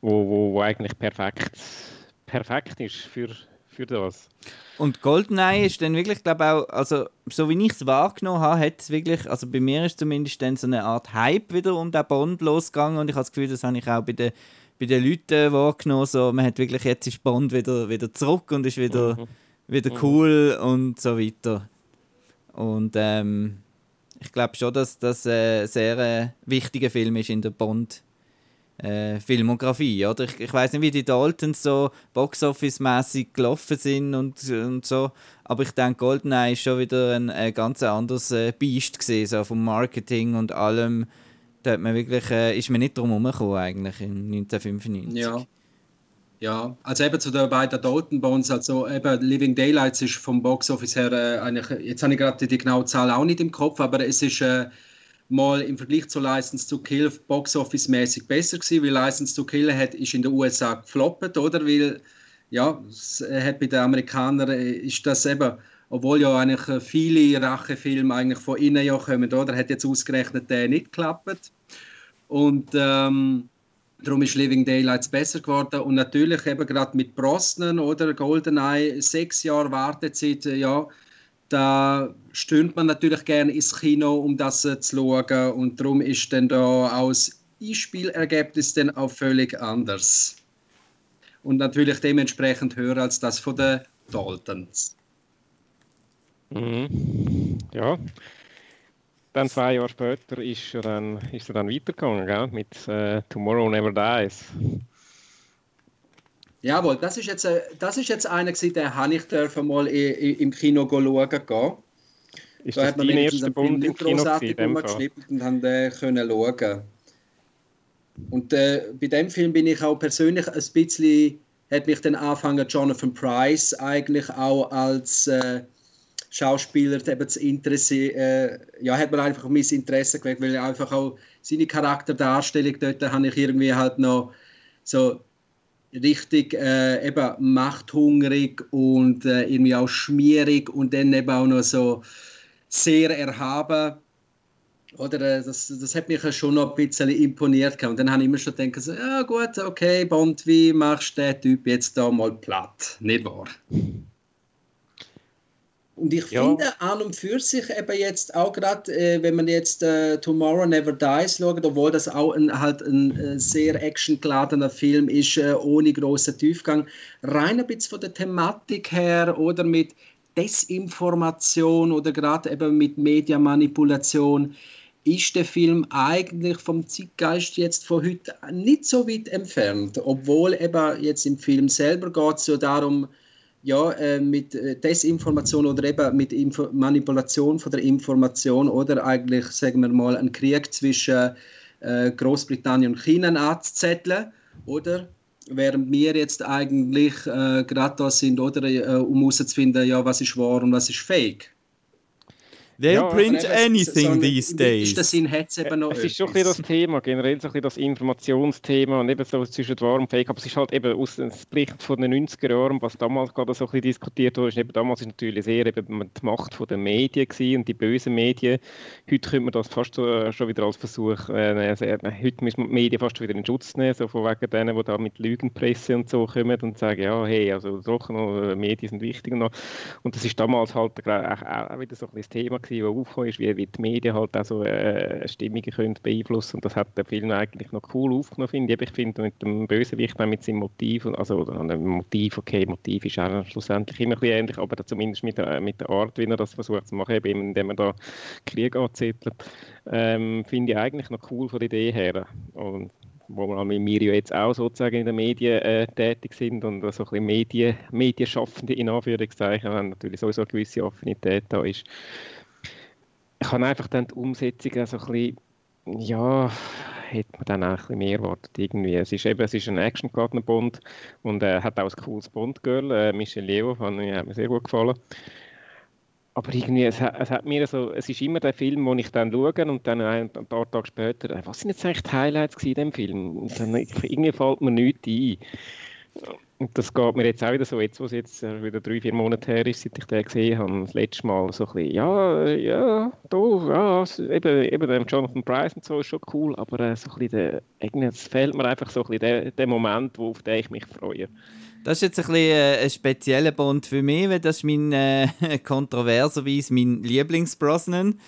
B: wo, wo eigentlich perfekt, perfekt ist für, für das.
A: Und Goldeneye ist dann wirklich, glaube auch, also so wie ich es wahrgenommen habe, hat es wirklich, also bei mir ist zumindest dann so eine Art Hype wieder um den Bond losgegangen und ich habe das Gefühl, das habe ich auch bei den, bei den Leuten wahrgenommen, so, man hat wirklich, jetzt ist Bond wieder, wieder zurück und ist wieder,
B: Mhm.
A: wieder cool und so weiter. Und ähm, ich glaube schon, dass das äh, ein sehr äh, wichtiger Film ist in der Bond. Äh, Filmografie, oder? Ich, ich weiß nicht, wie die Daltons so Boxoffice-mäßig gelaufen sind und, und so, aber ich denke, Goldeneye ist schon wieder ein, ein ganz anderes äh, Biest gesehen, so vom Marketing und allem. Da hat man wirklich, äh, ist man nicht drum herumgekommen eigentlich in 1995.
C: Ja. Ja, also eben zu den beiden Dalton Bones, also eben Living Daylights ist vom Boxoffice her äh, eigentlich, jetzt habe ich gerade die genaue Zahl auch nicht im Kopf, aber es ist äh, mal im Vergleich zu License to Kill Boxoffice-mäßig besser gewesen, weil License to Kill hat, ist in den USA gefloppt, oder? Weil, ja, es hat bei den Amerikanern äh, ist das eben, obwohl ja eigentlich äh, viele Rachefilme eigentlich von innen ja kommen, oder? Hat jetzt ausgerechnet der nicht geklappt. Und ähm, Darum ist Living Daylights besser geworden. Und natürlich eben gerade mit Brosnan oder Goldeneye, sechs Jahre Wartezeit, äh, ja, da stürmt man natürlich gerne ins Kino, um das äh, zu schauen. Und darum ist dann da auch das Einspielergebnis dann auch völlig anders. Und natürlich dementsprechend höher als das von den Daltons.
B: Mhm. Ja. Dann zwei Jahre später ist er dann, ist er dann weitergegangen, gell? mit äh, Tomorrow Never Dies.
C: Jawohl, das ist jetzt, äh, das ist jetzt einer, den habe ich dürfen mal im Kino schauen gehen.
B: Ist
C: Da
B: das
C: hat man
B: dein erster Bund im Kino
C: umgeschnitten und haben den können schauen. Und äh, bei dem Film bin ich auch persönlich ein bisschen, hat mich dann angefangen, Jonathan Price eigentlich auch als äh, Schauspieler eben zu interessieren, äh, ja, hat man einfach mein Interesse geweckt, weil einfach auch seine Charakterdarstellung dort habe ich irgendwie halt noch so richtig äh, eben machthungrig und äh, irgendwie auch schmierig und dann eben auch noch so sehr erhaben. Oder äh, das, das hat mich schon noch ein bisschen imponiert. Und dann habe ich immer schon gedacht, so, ja gut, okay, Bond, wie machst du den Typ jetzt da mal platt? Nicht wahr? Und ich
B: Ja.
C: finde an und für sich eben jetzt auch gerade, äh, wenn man jetzt äh, Tomorrow Never Dies schaut, obwohl das auch ein, halt ein äh, sehr actiongeladener Film ist, äh, ohne großen Tiefgang, rein ein bisschen von der Thematik her oder mit Desinformation oder gerade eben mit Mediamanipulation, ist der Film eigentlich vom Zeitgeist jetzt von heute nicht so weit entfernt, obwohl eben jetzt im Film selber geht es ja darum, ja, äh, mit äh, Desinformation oder eben mit Info Manipulation von der Information oder eigentlich, sagen wir mal, ein Krieg zwischen äh, Großbritannien und China anzuzetteln, oder? Während wir jetzt eigentlich äh, gerade da sind, oder, äh, um herauszufinden, ja, was ist wahr und was ist fake.
A: They'll ja, print anything so these days.
C: Das Sinn hat's eben noch
B: es ist schon ein das Thema, generell so ein das Informationsthema und eben so zwischen wahr und fake. Aber es ist halt eben aus dem Bericht von den 90er Jahren, was damals gerade so ein bisschen diskutiert wurde, ist eben damals ist natürlich sehr eben die Macht der Medien gewesen und die bösen Medien. Heute könnte man das fast so, äh, schon wieder als Versuch, äh, also, äh, heute müssen wir die Medien fast wieder in Schutz nehmen, so von wegen denen, die da mit Lügenpresse und so kommen und sagen, ja, hey, also doch noch, äh, Medien sind wichtig und noch. Und das ist damals halt auch, auch wieder so ein bisschen das Thema gewesen, was aufgekommen ist, wie, wie die Medien halt auch so äh, Stimmungen können beeinflussen und das hat der Film eigentlich noch cool aufgenommen, finde ich. Ich finde mit dem Bösewicht, mit seinem Motiv, also ein Motiv, okay, Motiv ist auch schlussendlich immer ein bisschen ähnlich, aber zumindest mit der, mit der Art, wie er das versucht zu machen, eben indem er da Krieg anzettelt, ähm, finde ich eigentlich noch cool von der Idee her. Und wo wir ja jetzt auch sozusagen in den Medien äh, tätig sind und so ein bisschen Medien, Medienschaffende in Anführungszeichen, wenn natürlich sowieso eine gewisse Affinität da ist, ich habe einfach dann die Umsetzung so ein bisschen, ja, hätte man dann auch ein bisschen mehr erwartet irgendwie. Es ist eben, es ist ein Action-Partner-Bond und er äh, hat auch ein cooles Bond-Girl, äh, Michelle Leo, hat mir sehr gut gefallen. Aber irgendwie, es, es, hat mir so, es ist immer der Film, den ich dann schaue und dann ein, paar Tage später, äh, was sind jetzt eigentlich die Highlights in dem Film? Und dann irgendwie fällt mir nichts ein. Und das geht mir jetzt auch wieder so, jetzt wo es jetzt äh, wieder drei, vier Monate her ist, seit ich den gesehen habe, das letzte Mal so ein bisschen, ja, ja, da, ja, eben, eben Jonathan Price und so ist schon cool, aber äh, so ein bisschen, es fehlt mir einfach so ein bisschen der, der Moment, wo, auf den ich mich freue.
A: Das ist jetzt ein, bisschen, äh, ein spezieller Bond für mich, weil das ist mein, äh, kontroverserweise mein Lieblingsbrosnan.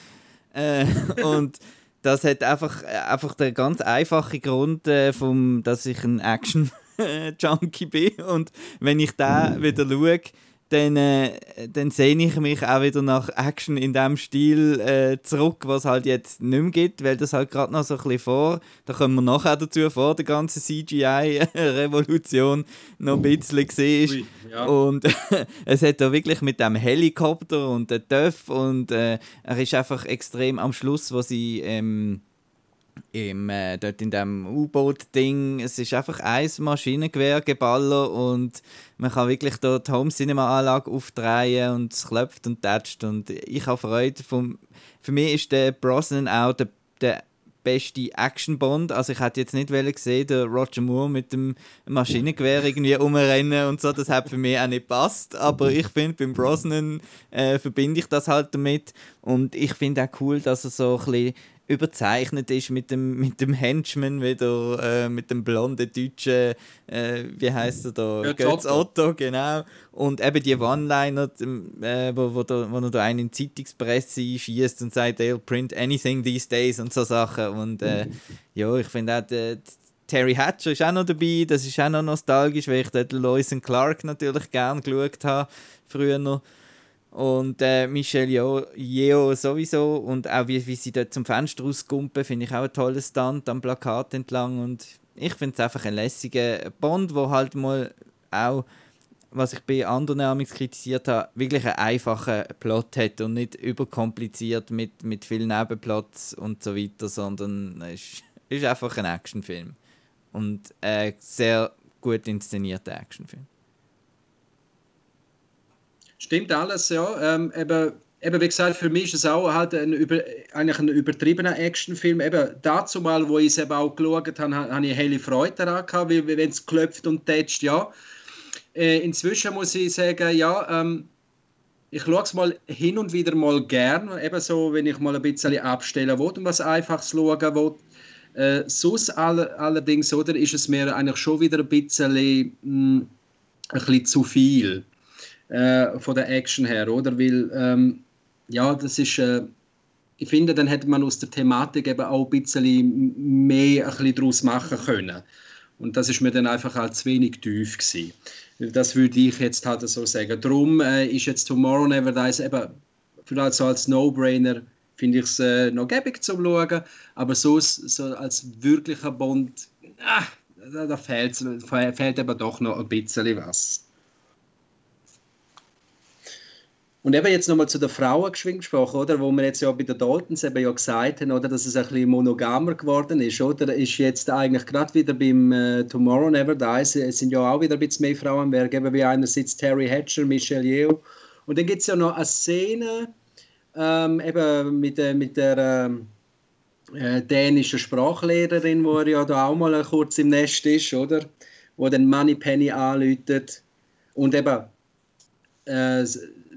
A: Äh, und das hat einfach, einfach den ganz einfachen Grund, äh, vom, dass ich ein Action Junkie bin. Und wenn ich da wieder schaue, dann, äh, dann sehe ich mich auch wieder nach Action in dem Stil äh, zurück, was halt jetzt nicht mehr gibt, weil das halt gerade noch so ein bisschen vor, da kommen wir nachher dazu, vor der ganzen CGI-Revolution noch ein bisschen gesehen. Ja. Und es hat da wirklich mit dem Helikopter und der Töff und äh, er ist einfach extrem am Schluss, wo sie ähm, im, äh, dort in dem U-Boot-Ding. Es ist einfach ein Maschinengewehrgeballer und man kann wirklich dort die Home-Cinema-Anlage aufdrehen und es klopft und tätscht und ich habe Freude. Vom, für mich ist der Brosnan auch der, der beste Action-Bond. Also ich hätte jetzt nicht gesehen, der Roger Moore mit dem Maschinengewehr irgendwie rumrennen und so. Das hat für mich auch nicht passt. Aber ich finde, beim Brosnan äh, verbinde ich das halt damit. Und ich finde auch cool, dass er so ein bisschen überzeichnet ist mit dem, mit dem Henchman wieder, äh, mit dem blonden Deutschen, äh, wie heißt er da? Götz, Götz Otto. Otto. genau. Und eben die One-Liner, äh, wo, wo, da, wo er da einen in Zeitungspresse schießt und sagt, they'll print anything these days und so Sachen. Und äh, ja, ich finde auch, die, Terry Hatcher ist auch noch dabei, das ist auch noch nostalgisch, weil ich dort Lois und Clark natürlich gerne geschaut habe, früher noch. Und äh, Michelle Yeoh sowieso. Und auch wie, wie sie dort zum Fenster rauskumpen, finde ich auch ein tolles Stunt am Plakat entlang. Und ich finde es einfach ein lässiger Bond, wo halt mal auch, was ich bei anderen Amix kritisiert habe, wirklich einen einfachen Plot hat und nicht überkompliziert mit, mit vielen Nebenplots und so weiter, sondern es ist, ist einfach ein Actionfilm. Und ein sehr gut inszenierter Actionfilm.
C: Stimmt alles, ja. Ähm, eben, eben, wie gesagt, für mich ist es auch halt ein, über, eigentlich ein übertriebener Actionfilm. Eben dazu mal, wo ich es eben auch geschaut habe, habe ich helle Freude daran gehabt, wenn es klopft und tätscht, ja. Äh, inzwischen muss ich sagen, ja, ähm, ich schaue es mal hin und wieder mal gern, eben so, wenn ich mal ein bisschen abstellen will und was Einfaches schauen will. Äh, sonst all, allerdings, oder, ist es mir eigentlich schon wieder ein bisschen, mh, hm, ein bisschen zu viel äh, von der Action her, oder? Weil, ähm, ja, das ist, äh, ich finde, dann hätte man aus der Thematik eben auch ein bisschen mehr ein bisschen daraus machen können. Und das ist mir dann einfach halt zu wenig tief gewesen. Das würde ich jetzt halt so sagen. Darum äh, ist jetzt Tomorrow Never Dies eben vielleicht so als No-Brainer finde ich es äh, noch gäbig zum Schauen, aber so, so als wirklicher Bond, ah, da, da fehlt, fehlt eben doch noch ein bisschen was. Und eben jetzt nochmal zu den Frauen geschwind gesprochen, oder? Wo wir jetzt ja bei den Daltons eben ja gesagt haben, oder? Dass es ein bisschen monogamer geworden ist, oder? Ist jetzt eigentlich gerade wieder beim äh, Tomorrow Never Dies, es sind ja auch wieder ein bisschen mehr Frauen am Werk, eben wie einerseits Terry Hatcher, Michelle Yeoh. Und dann gibt es ja noch eine Szene, ähm, eben mit, äh, mit der äh, dänischen Sprachlehrerin, die ja da auch mal kurz im Nest ist, oder? Wo dann Money Penny anläutet. Und eben, äh,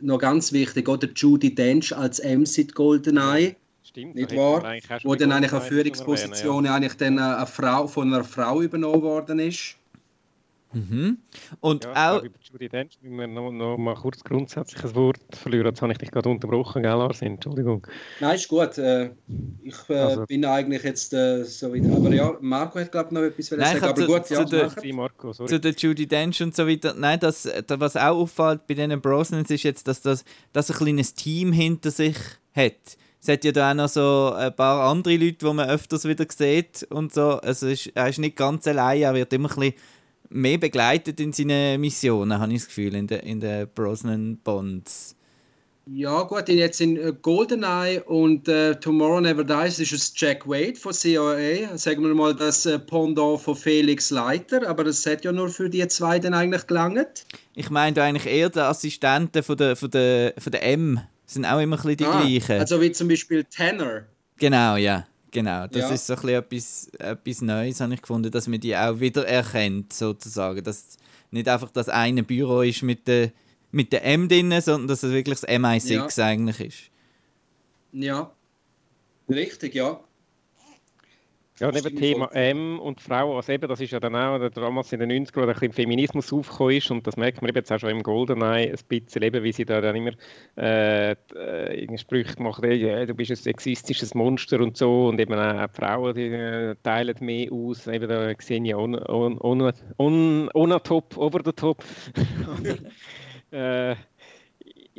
C: noch ganz wichtig, oder Judy Dench als MC Goldeneye.
B: Stimmt,
C: nicht wahr? Wo dann eigentlich eine Führungsposition eigentlich dann eine Frau, von einer Frau übernommen worden ist.
A: Mhm. Und ja, auch.
B: Über Judy Dench müssen wir noch, noch mal kurz grundsätzlich ein Wort verlieren. Jetzt habe ich dich gerade unterbrochen, gell, Lars? Entschuldigung.
C: Nein, ist gut. Äh, ich äh, also, bin eigentlich jetzt äh, so weit. Aber ja, Marco hat, glaube ich, noch etwas
A: Nein, sagen. Aber zu, gut, zu ja, der, Marco, zu der Judy Dench und so weiter. Nein, das, das, was auch auffällt bei diesen Brosnans ist jetzt, dass das dass ein kleines Team hinter sich hat. Es hat ja da auch noch so ein paar andere Leute, die man öfters wieder sieht und so. Also ist, er ist nicht ganz allein, er wird immer ein bisschen mehr begleitet in seinen Missionen, habe ich das Gefühl, in den in der Brosnan Bonds.
C: Ja, gut, jetzt in äh, GoldenEye und äh, Tomorrow Never Dies ist es Jack Wade von CIA, sagen wir mal das äh, Pendant von Felix Leiter, aber das hat ja nur für die zwei dann eigentlich gelangt.
A: Ich meine eigentlich eher die Assistenten von der, von der, von der M sind auch immer ein bisschen die ah, gleichen.
C: Also wie zum Beispiel Tanner.
A: Genau, ja. Genau, das ja. ist so ein etwas, etwas Neues, habe ich gefunden, dass man die auch wieder erkennt, sozusagen. Dass nicht einfach das eine Büro ist mit der, mit der M drin, sondern dass es wirklich das MI6 ja. eigentlich ist.
C: Ja, richtig, ja.
B: Ja, neben Thema M und Frau, also eben, das ist ja dann auch damals in den 90 ern wo ein bisschen Feminismus aufgekommen ist und das merkt man eben jetzt auch schon im Goldeneye ein bisschen, eben, wie sie da dann immer äh, äh, Sprüche machen, hey, du bist ein sexistisches Monster und so und eben auch die Frauen, die äh, teilen mehr aus, eben da sehen ja on, on, on, on, on top, over the top. äh,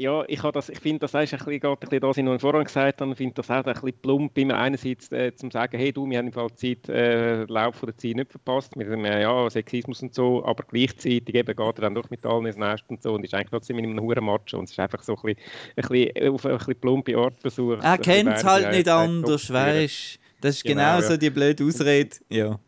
B: ja, ich, ich finde, das ist ein bisschen, geht ein bisschen das, was ich vorhin gesagt habe, finde das auch ein bisschen plump, immer einerseits äh, zu sagen, hey du, wir haben im Fall die Zeit, äh, den Lauf der Zeit nicht verpasst, mit dem, äh, ja, Sexismus und so, aber gleichzeitig eben geht er dann durch mit allen ins Nest und so und ist eigentlich trotzdem in einem hohen Match und es ist einfach so ein bisschen, ein bisschen auf eine bisschen plumpe Art versucht.
A: Er kennt es halt nicht anders, weißt du? Das ist genau, genau so die blöde Ausrede, ja.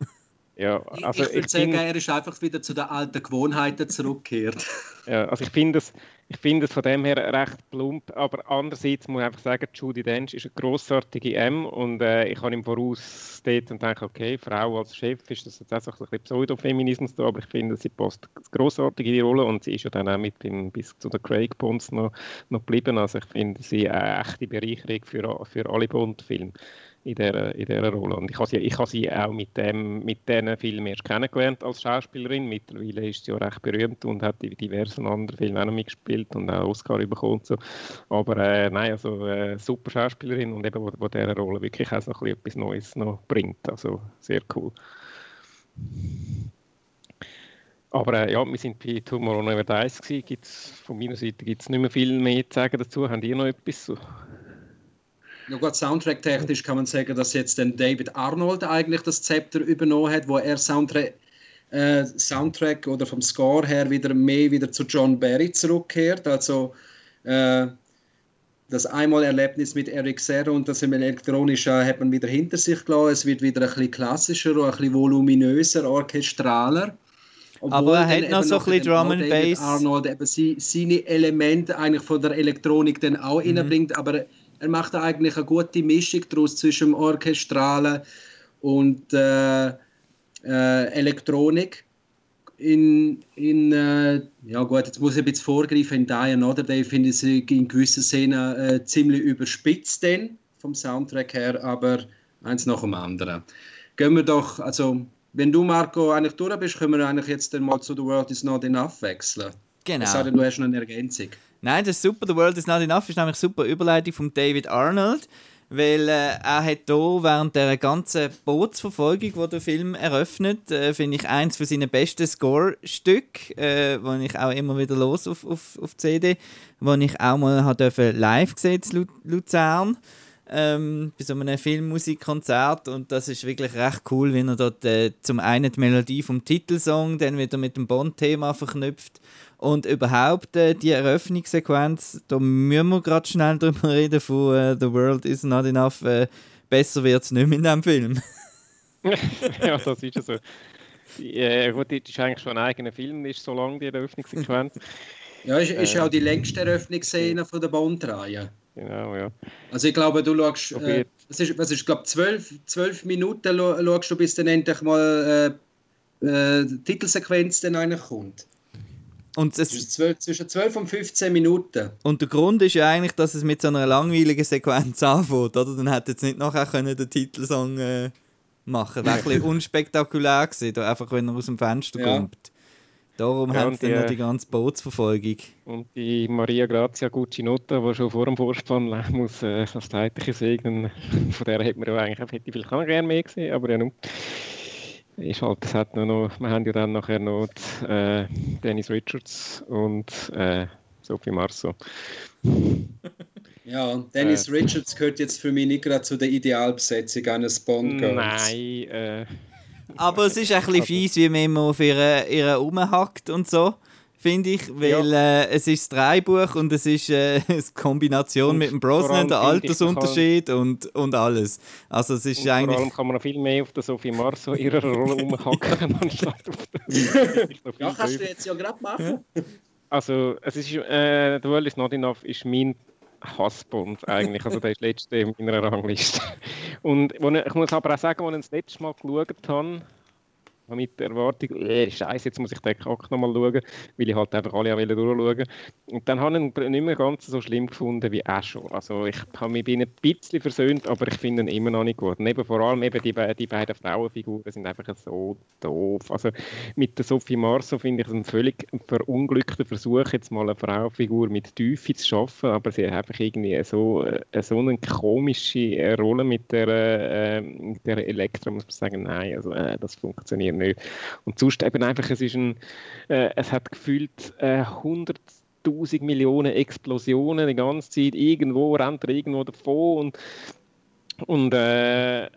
C: Ja, also ich, ich würde sagen, er ist einfach wieder zu den alten Gewohnheiten zurückgekehrt.
B: Ja, also ich finde es, ich finde es von dem her recht plump, aber andererseits muss ich einfach sagen, Judy Dench ist eine grossartige M und äh, ich habe im Voraus dort und denke, okay, Frau als Chef ist das jetzt auch so ein bisschen Pseudofeminismus da, aber ich finde, sie passt grossartig in die Rolle und sie ist ja dann auch mit dem, bis zu den Craig Bonds noch, noch geblieben, also ich finde sie eine echte Bereicherung für, für alle Bond-Filme in dieser, in dieser Rolle. Und ich habe sie, ich habe sie auch mit, dem, mit diesen Filmen erst kennengelernt als Schauspielerin. Mittlerweile ist sie ja recht berühmt und hat in diversen anderen Filmen auch noch mitgespielt und auch Oscar bekommen. So. Aber äh, nein, also äh, super Schauspielerin und eben, wo, wo dieser Rolle wirklich auch so etwas Neues noch bringt. Also sehr cool. Aber äh, ja, wir sind bei Tomorrow Never Dies gewesen. Gibt's, von meiner Seite gibt es nicht mehr viel mehr zu sagen dazu. Habt ihr noch etwas?
C: Ja gut, Soundtrack-technisch kann man sagen, dass jetzt dann David Arnold eigentlich das Zepter übernommen hat, wo er Soundtrack, äh, Soundtrack oder vom Score her wieder mehr wieder zu John Barry zurückkehrt. Also äh, das einmal Erlebnis mit Eric Serra und das im elektronischen hat man wieder hinter sich gelassen. Es wird wieder ein bisschen klassischer und ein bisschen voluminöser, orchestraler.
A: Obwohl Aber er hat noch so ein bisschen Drum and Bass.
C: Arnold eben seine Elemente eigentlich von der Elektronik dann auch mhm. reinbringt, aber er macht eigentlich eine gute Mischung daraus zwischen dem Orchestralen und äh, äh, Elektronik. In, in äh, ja gut, jetzt muss ich ein bisschen vorgreifen, in Die Another Day finde ich sie in gewissen Szenen äh, ziemlich überspitzt denn, vom Soundtrack her, aber eins nach dem anderen. Gehen wir doch, also wenn du Marco eigentlich durch bist, können wir eigentlich jetzt mal zu The World is Not Enough wechseln.
A: Genau.
C: Es sei denn, du hast noch eine Ergänzung.
A: Nein, das ist super. The World is Not Enough ist nämlich super Überleitung von David Arnold, weil äh, er hat hier während der ganzen Bootsverfolgung, wo der Film eröffnet, äh, finde ich eins von seinen besten Score-Stück, äh, wo ich auch immer wieder los auf, auf, auf CD, wo ich auch mal live gesehen in Luzern. ähm, bei so einem Filmmusikkonzert und das ist wirklich recht cool, wenn er dort äh, zum einen die Melodie vom Titelsong dann wieder mit dem Bond-Thema verknüpft und überhaupt äh, die Eröffnungssequenz, da müssen wir gerade schnell drüber reden von äh, The World is not enough, äh, besser wird es nicht mehr in diesem Film.
B: ja, das ist ja so. Äh, gut, das ist eigentlich schon ein eigener Film, ist so lang die Eröffnungssequenz.
C: Ja, ist, ist äh, auch die längste Eröffnungsszene von der Bond-Reihe.
B: Genau, ja.
C: Also ich glaube, du schaust, äh, was ist, was ist glaube zwölf, zwölf Minuten schaust du, bis dann endlich mal äh, äh, die Titelsequenz dann eigentlich kommt.
A: Und es
C: ist 12, zwischen 12 und 15 Minuten.
A: Und der Grund ist ja eigentlich, dass es mit so einer langweiligen Sequenz anfängt, oder? Dann hätte jetzt nicht nachher können den Titelsong äh, machen. Wäre ein bisschen unspektakulär gewesen, einfach wenn er aus dem Fenster ja. kommt. Darum ja, haben sie dann noch die ganze Bootsverfolgung.
B: Und die Maria Grazia Guccinota, die schon vor dem Vorspann muss äh, das Zeitliche segnen, von der hätte man ja eigentlich hätte ich vielleicht auch gerne mehr gesehen, aber ja nun. Ist halt, das hat noch, wir haben ja dann nachher noch die, äh, Dennis Richards und äh, Sophie Marceau.
C: Ja, Dennis äh, Richards gehört jetzt für mich nicht gerade zu der Idealbesetzung eines Bond-Girls.
B: Nein, äh,
A: aber es ist ein bisschen fies, wie man immer auf ihre, ihre rumhackt und so, finde ich. Weil ja. äh, es ist das Dreibuch und es ist äh, eine Kombination und mit dem Brosnan, der Altersunterschied und, und alles. Also es ist und eigentlich...
B: Vor allem kann man noch viel mehr auf der Sophie Marceau ihrer Rolle rumhacken, anstatt auf der...
C: ja, kannst du jetzt ja gerade machen.
B: Also, es ist, äh, The World is Not Enough ist mein Hassbond eigentlich. Also der ist letzte in meiner Rangliste. Und ich muss aber auch sagen, als ich das letzte Mal geschaut habe, mit der Erwartung, äh, scheiße, jetzt muss ich den Kack nochmal schauen, weil ich halt einfach alle durchschauen Und dann habe ich ihn nicht mehr ganz so schlimm gefunden wie auch schon. Also ich habe mich ein bisschen versöhnt, aber ich finde ihn immer noch nicht gut. Und eben vor allem eben die, die beiden Frauenfiguren sind einfach so doof. Also mit der Sophie Marceau finde ich es ein völlig verunglückter Versuch, jetzt mal eine Frauenfigur mit Tiefe zu schaffen, aber sie hat einfach irgendwie so, äh, so eine komische Rolle mit der, äh, der Elektra, muss man sagen, nein, also äh, das funktioniert nicht. Und sonst eben einfach, es ist ein, äh, es hat gefühlt äh, 100 1000 Millionen Explosionen die ganze Zeit. Irgendwo rennt er irgendwo davon und, und äh,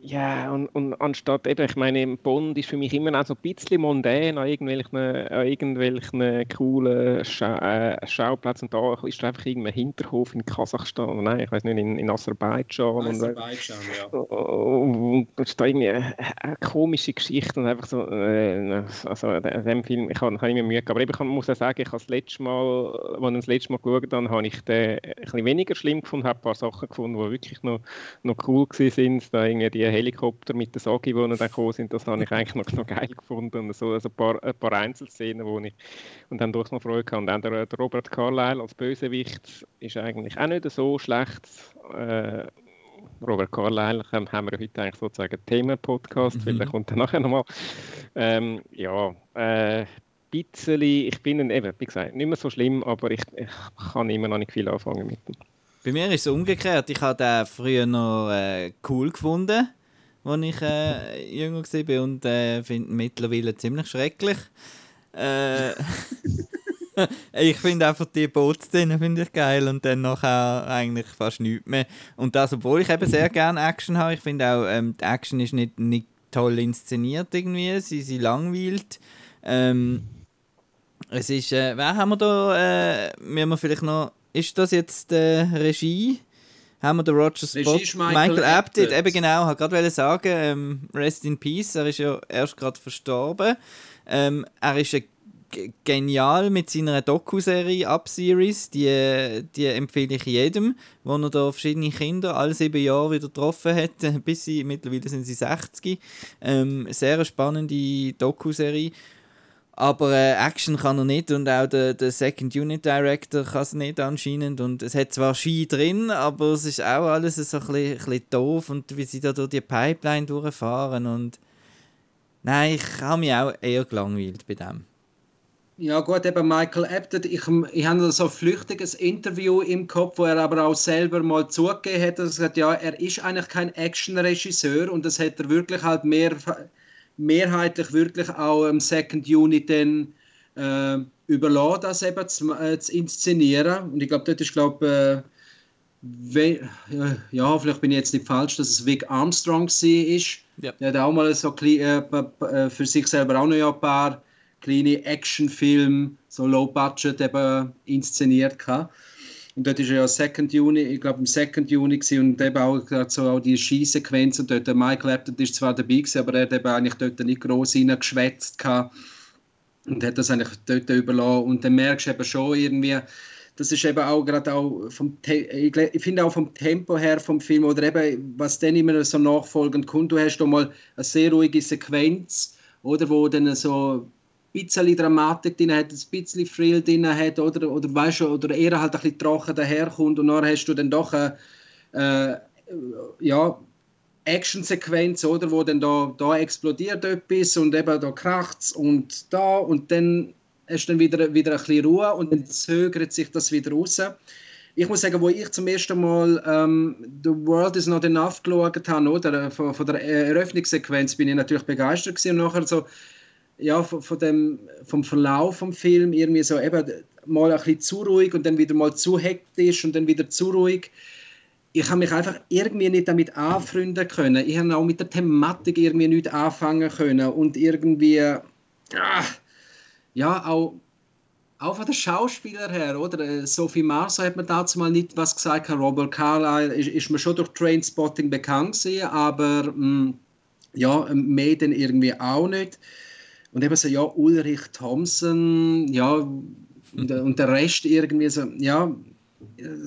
B: ja, und, und anstatt eben, ich meine, Bond ist für mich immer noch so ein bisschen mondän an irgendwelchen, an irgendwelchen coolen Scha äh, Schauplätzen. Und da ist einfach irgendein Hinterhof in Kasachstan, nein, ich weiß nicht, in, in Aserbaidschan.
C: Aserbaidschan, und, ja.
B: Und, und ist da irgendwie eine, eine, komische Geschichte und einfach so, äh, also in dem Film, ich habe hab immer Mühe gehabt. Aber eben, ich muss auch sagen, ich habe das letzte Mal, als ich das letzte Mal geschaut habe, habe ich den ein bisschen weniger schlimm gefunden, habe ein paar Sachen gefunden, die wirklich noch, noch cool waren. Irgendwie die Helikopter mit der Sagi, die dann gekommen sind, das habe ich eigentlich noch, noch geil gefunden. Und so also ein, paar, ein paar Einzelszenen, wo ich und dann durchaus noch Freude hatte. Und dann der, der Robert Carlyle als Bösewicht ist eigentlich auch nicht so schlecht. Äh, Robert Carlyle haben wir heute eigentlich sozusagen Themen-Podcast, mhm. vielleicht kommt er nachher nochmal. Ähm, ja, äh, bisschen, ich bin eben, wie gesagt, nicht mehr so schlimm, aber ich, ich kann immer noch nicht viel anfangen mit ihm.
A: Bei mir ist es umgekehrt. Ich habe den früher noch äh, cool gefunden, als ich äh, jünger war und äh, finde ihn mittlerweile ziemlich schrecklich. Äh, ich finde einfach die Bootsszene finde ich geil und dann nachher eigentlich fast nichts mehr. Und das, obwohl ich eben sehr gerne Action habe. Ich finde auch, ähm, die Action ist nicht, nicht toll inszeniert irgendwie, sie, sie langweilt. Ähm, es ist, äh, wer haben wir da, äh, müssen wir vielleicht noch ist das jetzt äh, Regie? Haben wir den Roger Spot?
C: Michael, Michael Apted.
A: Eben genau, ich gerade sagen, ähm, Rest in Peace, er ist ja erst gerade verstorben. Ähm, er ist genial mit seiner Doku-Serie Up-Series. Die, die empfehle ich jedem, wo er da verschiedene Kinder alle sieben Jahre wieder getroffen hat, bis sie, mittlerweile sind sie 60. Ähm, sehr spannende Doku-Serie. Aber äh, Action kann er nicht und auch der, der Second Unit Director kann es nicht anscheinend. Und es hat zwar Ski drin, aber es ist auch alles so ein bisschen, ein bisschen doof und wie sie da durch die Pipeline durchfahren. Und nein, ich habe mich auch eher gelangweilt bei dem.
C: Ja gut, eben Michael Apted, ich, ich habe so ein flüchtiges Interview im Kopf, wo er aber auch selber mal zugegeben hat, dass er gesagt ja, er ist eigentlich kein Action-Regisseur und das hat er wirklich halt mehr mehrheitlich wirklich auch im Second Unit dann äh, überlassen, das eben zu, äh, zu, inszenieren. Und ich glaube, dort ist, glaube äh, ja, vielleicht bin ich jetzt nicht falsch, dass es Vic Armstrong war. Ja. Der hat auch mal so äh, äh, für sich selber auch noch ein paar kleine Actionfilme, so Low Budget eben inszeniert. Gehabt. Und dort war ja Second Juni, ich glaube im Second Juni und eben auch so auch die Skisequenz und dort. Der Mike Clapton ist zwar dabei gewesen, aber er hat eben eigentlich dort nicht groß reingeschwätzt und hat das eigentlich dort überlassen. Und dann merkst du eben schon irgendwie, das ist eben auch gerade auch vom ich finde auch vom Tempo her vom Film oder eben was dann immer so nachfolgend kommt, du hast da mal eine sehr ruhige Sequenz oder wo dann so bisschen Dramatik drin hat, ein bisschen Thrill drin hat oder, oder weißt du, oder eher halt ein bisschen trocken daherkommt und dann hast du dann doch eine äh, ja, Actionsequenz, oder, wo dann da, da explodiert etwas und eben da kracht und da und dann hast du dann wieder, wieder ein bisschen Ruhe und dann zögert sich das wieder raus. Ich muss sagen, wo ich zum ersten Mal ähm, The World is Not Enough geschaut habe, oder, von, von der Eröffnungssequenz, bin ich natürlich begeistert gewesen und nachher so ja, von, von dem, vom Verlauf vom Film irgendwie so eben mal ein bisschen zu ruhig und dann wieder mal zu hektisch und dann wieder zu ruhig. Ich habe mich einfach irgendwie nicht damit anfreunden können. Ich habe auch mit der Thematik irgendwie nicht anfangen können und irgendwie ah, ja auch auch von der Schauspieler her, oder? Sophie Marceau hat man dazu mal nicht was gesagt. Robert Carlyle ist, ist mir schon durch Trainspotting bekannt gewesen, aber mh, mm, ja, mehr dann irgendwie auch nicht. Und eben so, ja, Ulrich Thompson, ja, und, und der Rest irgendwie so, ja,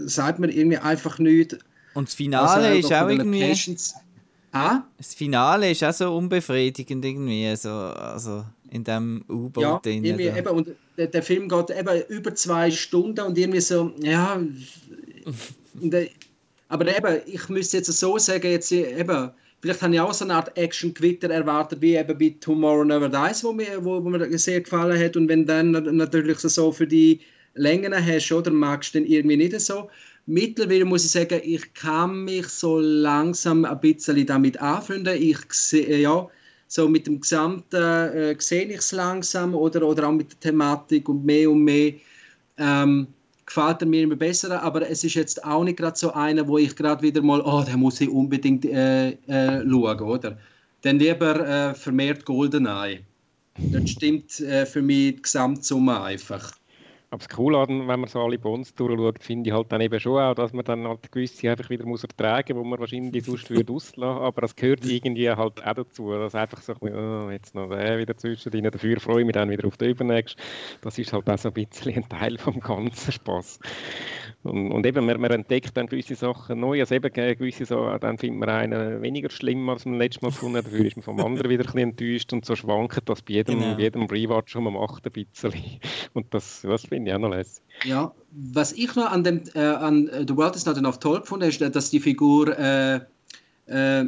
C: sagt mir irgendwie einfach nichts.
A: Und das Finale also, ist auch irgendwie. Ah? Das Finale ist auch so unbefriedigend irgendwie, so, also in dem U-Boot.
C: Ja, irgendwie eben, und der, der, Film geht eben über zwei Stunden und irgendwie so, ja. und, aber eben, ich müsste jetzt so sagen, jetzt eben, Vielleicht habe ich auch so eine Art Action-Gewitter erwartet, wie eben bei Tomorrow Never Dies, wo mir, wo, wo mir sehr gefallen hat. Und wenn dann natürlich so für die Längen hast, oder magst du dann irgendwie nicht so. Mittlerweile muss ich sagen, ich kann mich so langsam ein bisschen damit anfreunden. Ich sehe, ja, so mit dem Gesamten äh, sehe ich es langsam oder, oder auch mit der Thematik und mehr und mehr. Ähm, gefällt er mir immer besser, aber es ist jetzt auch nicht gerade so einer, wo ich gerade wieder mal, oh, da muss ich unbedingt äh, äh, schauen, oder? Dann lieber äh, vermehrt Goldeneye. Das stimmt äh, für mich die Gesamtsumme einfach.
B: Aber das Coole wenn man so alle Bonds durchschaut, finde ich halt dann eben schon auch, dass man dann halt gewisse einfach wieder muss ertragen muss, wo man wahrscheinlich sonst würde auslassen. Aber es gehört irgendwie halt auch dazu, dass einfach so, oh, jetzt noch der wieder zwischendrin, dafür freue ich mich dann wieder auf den übernächsten. Das ist halt auch so ein bisschen ein Teil vom ganzen Spaß. Und, und, eben, man, man, entdeckt dann gewisse Sachen neu, also eben gewisse Sachen, dann findet man einen weniger schlimm, als man letztes Mal gefunden hat, dafür ist man vom anderen wieder ein bisschen enttäuscht und so schwankt das bei jedem, genau. jedem Rewatch, man macht, ein bisschen. Und das, das finde ich auch noch lässig.
C: Ja, was ich noch an, dem, äh, an äh, The World is Not Enough toll gefunden ist, dass die Figur äh, äh,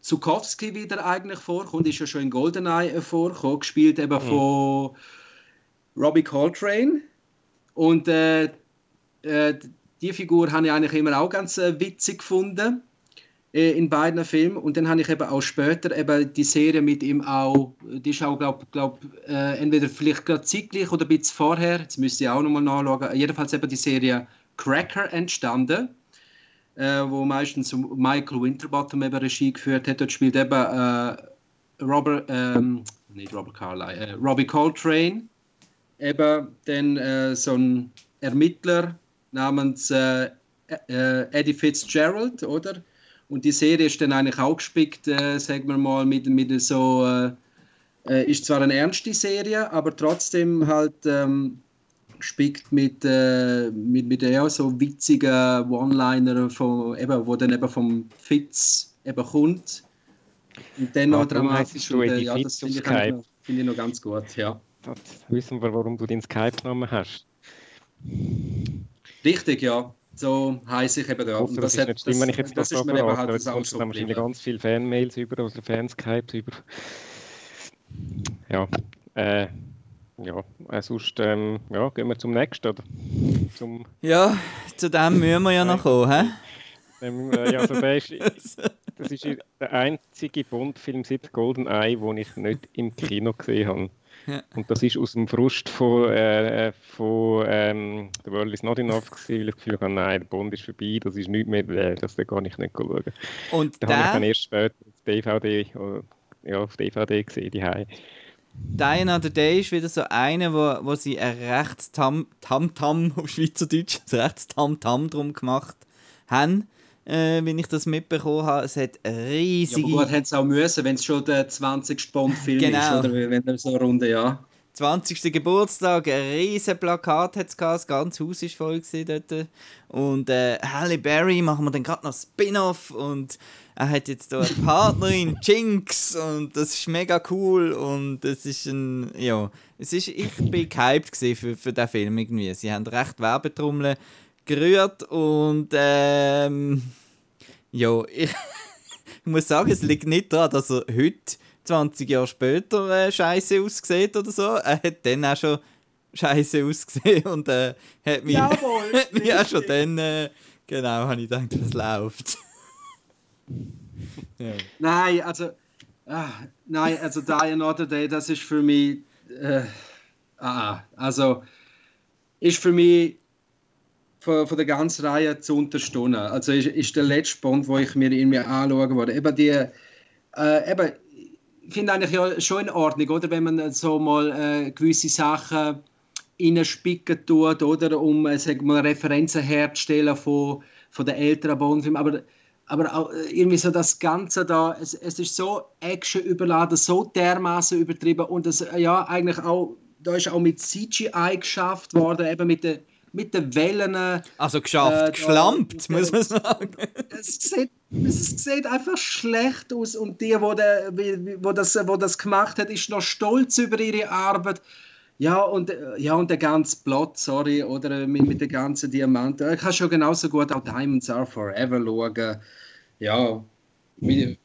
C: Zukowski wieder eigentlich vorkommt, ist ja schon in Goldeneye äh, vorgekommen, gespielt eben mhm. von Robbie Coltrane. Und äh, äh, die Figur habe ich eigentlich immer auch ganz äh, witzig gefunden äh, in beiden Filmen. Und dann habe ich eben auch später eben die Serie mit ihm auch, die ist auch, glaube glaub, äh, entweder vielleicht gerade zeitgleich oder ein bisschen vorher, jetzt müsste ich auch nochmal nachschauen, jedenfalls eben die Serie Cracker entstanden, äh, wo meistens Michael Winterbottom eben Regie geführt hat. Dort spielt eben Robert, ähm, nicht Robert Carlyle, Robbie Coltrane, eben dann so ein Ermittler, namens äh, äh, Eddie Fitzgerald, oder? Und die Serie ist dann eigentlich auch gespickt, äh, sagen wir mal, mit, mit so, äh, äh, ist zwar eine ernste Serie, aber trotzdem halt ähm, gespickt mit, äh, mit, mit ja, so witzigen One-Liner, eben, wo dann eben vom Fitz eben kommt. Und dann noch dramatisch. Und, äh, ja, das finde ich, find ich noch ganz gut, ja.
B: Jetzt wissen wir, warum du den Skype-Namen hast.
C: Richtig, ja. So heiße ich eben da.
B: Und das, das, ist das, wenn ich jetzt das, das ist mir eben halt das auch so dann wahrscheinlich ganz viele Fanmails über oder Fanskypes über. Ja, äh, ja, äh, sonst ähm, ja, gehen wir zum nächsten, oder?
A: Zum ja, zu dem müssen wir ja noch kommen, hä?
B: Ähm, äh, ja, also der ist, das ist der einzige Bond-Film seit Golden Eye, den ich nicht im Kino gesehen habe. Ja. Und das ist aus dem Frust von, äh, von ähm, The World is not enough gewesen, weil ich das Gefühl habe, nein, der Bond ist vorbei, das ist nicht mehr, äh, das kann ich nicht schauen.
A: Und
B: da
A: der...
B: habe ich dann erst später auf DVD, ja, auf DVD gesehen, die
A: Die Another Day ist wieder so eine, wo, wo sie ein rechts Tam-Tam auf Schweizerdeutsch, ein rechts Tam-Tam drum gemacht haben äh, wenn ich das mitbekommen habe. Es hat riesige... Ja,
C: aber gut, hätte es auch müssen, wenn es schon der 20. Bond-Film
A: genau.
C: ist, oder wenn er so eine Runde, ja.
A: 20. Geburtstag, ein riesen Plakat hat es das ganze Haus war voll dort. Und äh, Halle Berry machen wir dann gerade noch Spin-off und er hat jetzt hier eine Partnerin, Jinx, und das ist mega cool und es ist ein, ja, es ist, ich bin gehypt für, für diesen Film irgendwie. Sie haben recht Werbetrommeln gerührt und ähm, ja, ich, muss sagen, es liegt nicht daran, dass er heute, 20 Jahre später, äh, scheiße aussieht oder so. Er hat dann auch schon scheiße ausgesehen und äh, hat mich, Jawohl, hat mich auch schon dann, äh, genau, habe ich gedacht, was läuft.
C: ja. Nein, also, ah, nein, also Die Another Day, das ist für mich, äh, ah, also, ist für mich von, von der ganzen Reihe zu unterstützen. Also ist, ist der letzte Bond, wo ich mir irgendwie anschauen wollte. Eben die, äh, eben, ich finde eigentlich ja schon in Ordnung, oder, wenn man so mal äh, gewisse Sachen spicken tut, oder, um äh, sag mal, Referenzen herzustellen von, von den älteren Bondfilmen. Aber, aber auch äh, irgendwie so das Ganze da, es, es ist so Action überladen, so dermaßen übertrieben und das, ja, eigentlich auch, da ist auch mit CGI geschafft worden, eben mit der mit den Wellen.
A: Also geschafft, äh, geschlampt, muss man sagen.
C: Es sieht, es sieht einfach schlecht aus und die, wo, der, wo, das, wo das gemacht hat, ist noch stolz über ihre Arbeit. Ja, und, ja, und der ganze Plot, sorry, oder mit, mit den ganzen Diamanten. Ich kann schon genauso gut auch Diamonds Are Forever schauen. Ja, wie,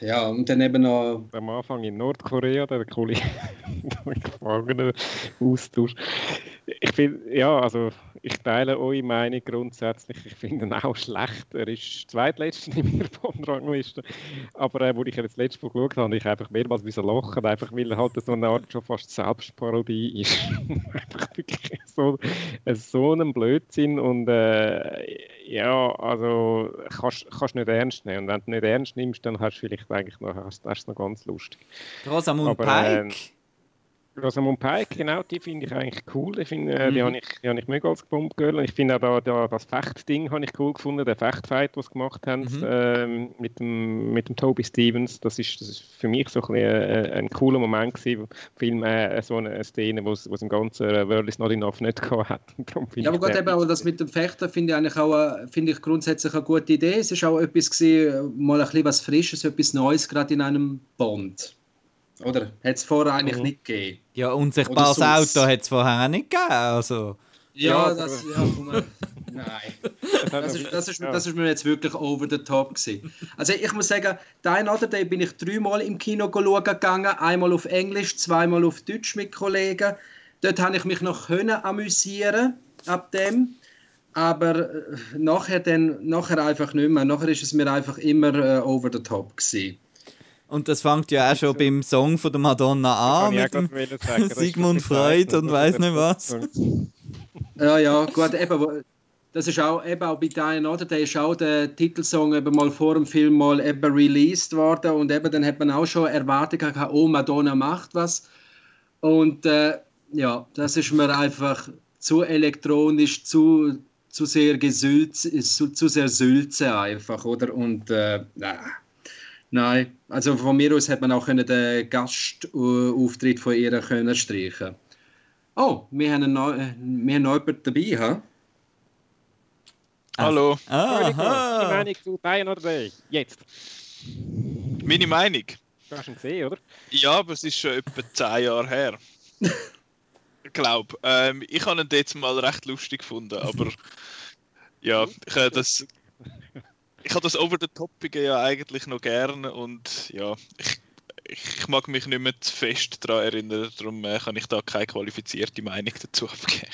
C: ja, und dann eben noch.
B: Am Anfang in Nordkorea, der coole Gefangenen-Austausch. Ich finde, ja, also ich teile eure Meinung grundsätzlich. Ich finde ihn auch schlecht. Er ist zweitletzter in meiner Bond-Rangliste. Aber äh, wo ich das letzte Mal geschaut habe, ich einfach mehrmals ein lachen, einfach weil er halt so eine Art schon fast Selbstparodie ist. einfach wirklich so, äh, so ein Blödsinn. Und äh, ja, also kannst du nicht ernst nehmen. Und wenn du nicht ernst nimmst, dann hast du vielleicht eigentlich noch, hast, hast noch ganz lustig.
A: Rosamund Pike? Äh,
B: Rosamund Pike, genau, die finde ich eigentlich cool. Ich find, äh, mhm. Die habe ich, hab ich mega als Bombgirl. Ich finde auch da, da, das Fechtding habe ich cool gefunden, der Fechtfight, was sie gemacht haben mhm. ähm, mit, dem, mit dem Toby Stevens. Das ist, das ist für mich so ein, äh, ein cooler Moment gewesen. Film, äh, so eine Szene, wo es im ganzen äh, World is not enough nicht gehabt hat.
C: ja, aber Gott, eben, aber das mit dem Fechten finde ich eigentlich auch find ich grundsätzlich eine gute Idee. Es ist auch etwas gewesen, mal ein bisschen was Frisches, etwas Neues, gerade in einem Bond. Oder? Hat es vorher eigentlich mhm. nicht gegeben.
A: Ja, unsichtbares Auto hat es vorher auch nicht gegeben. Also.
C: Ja, das, ja, nein. Das ist, das, ist, das ist mir jetzt wirklich over the top gewesen. Also ich muss sagen, Dein oder Day bin ich dreimal im Kino schauen gegangen. Einmal auf Englisch, zweimal auf Deutsch mit Kollegen. Dort habe ich mich noch können amüsieren ab dem. Aber äh, nachher, dann, nachher einfach nicht mehr. Nachher ist es mir einfach immer äh, over the top gewesen.
A: Und das fängt ja auch schon beim Song von der Madonna an mit dem sagen, Sigmund Freud und weiß nicht was.
C: Ja, ja, gut, eben, das ist auch, eben auch bei Diane, oder? Der ist auch der Titelsong eben mal vor dem Film mal eben released worden und eben dann hat man auch schon Erwartungen gehabt, oh, Madonna macht was. Und äh, ja, das ist mir einfach zu elektronisch, zu, zu sehr gesülze, zu, zu sehr Sülze einfach, oder? Und äh, Nein, also von mir aus hätte man auch den Gastauftritt von ihr können streichen Oh, wir haben, Neu äh, wir haben noch jemanden dabei, ha?
D: Hallo.
B: Ah, Meine Meinung zu Bayern oder Bay? Jetzt.
D: Meine Meinung?
B: Du hast ihn gesehen, oder?
D: Ja, aber es ist schon etwa 10 Jahre her. ich glaube. Ähm, ich habe ihn jetzt mal recht lustig gefunden, aber ja, ich, das, ich habe das Over-the-Toppige ja eigentlich noch gerne und ja, ich, ich mag mich nicht mehr zu fest daran erinnern, darum äh, kann ich da keine qualifizierte Meinung dazu abgeben.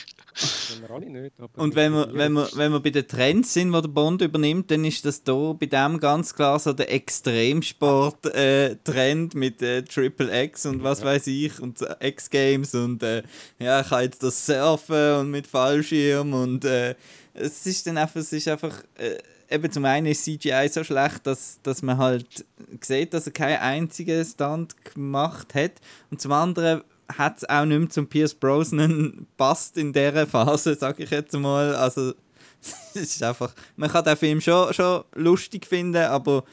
A: nicht, und wenn wir, wenn, wir, wenn wir bei den Trends sind, die der Bond übernimmt, dann ist das hier bei dem ganz klar so der Extremsport-Trend äh, mit äh, Triple X und was weiß ich und X-Games und äh, ja, ich kann jetzt das Surfen und mit Fallschirm und äh, es ist dann einfach, es ist einfach äh, eben zum einen ist CGI so schlecht, dass, dass man halt sieht, dass er keinen einzigen Stunt gemacht hat. Und zum anderen hat es auch nicht mehr zum Pierce Brosnan passt in dieser Phase, sage ich jetzt mal. Also es ist einfach, man kann den Film schon, schon lustig finden, aber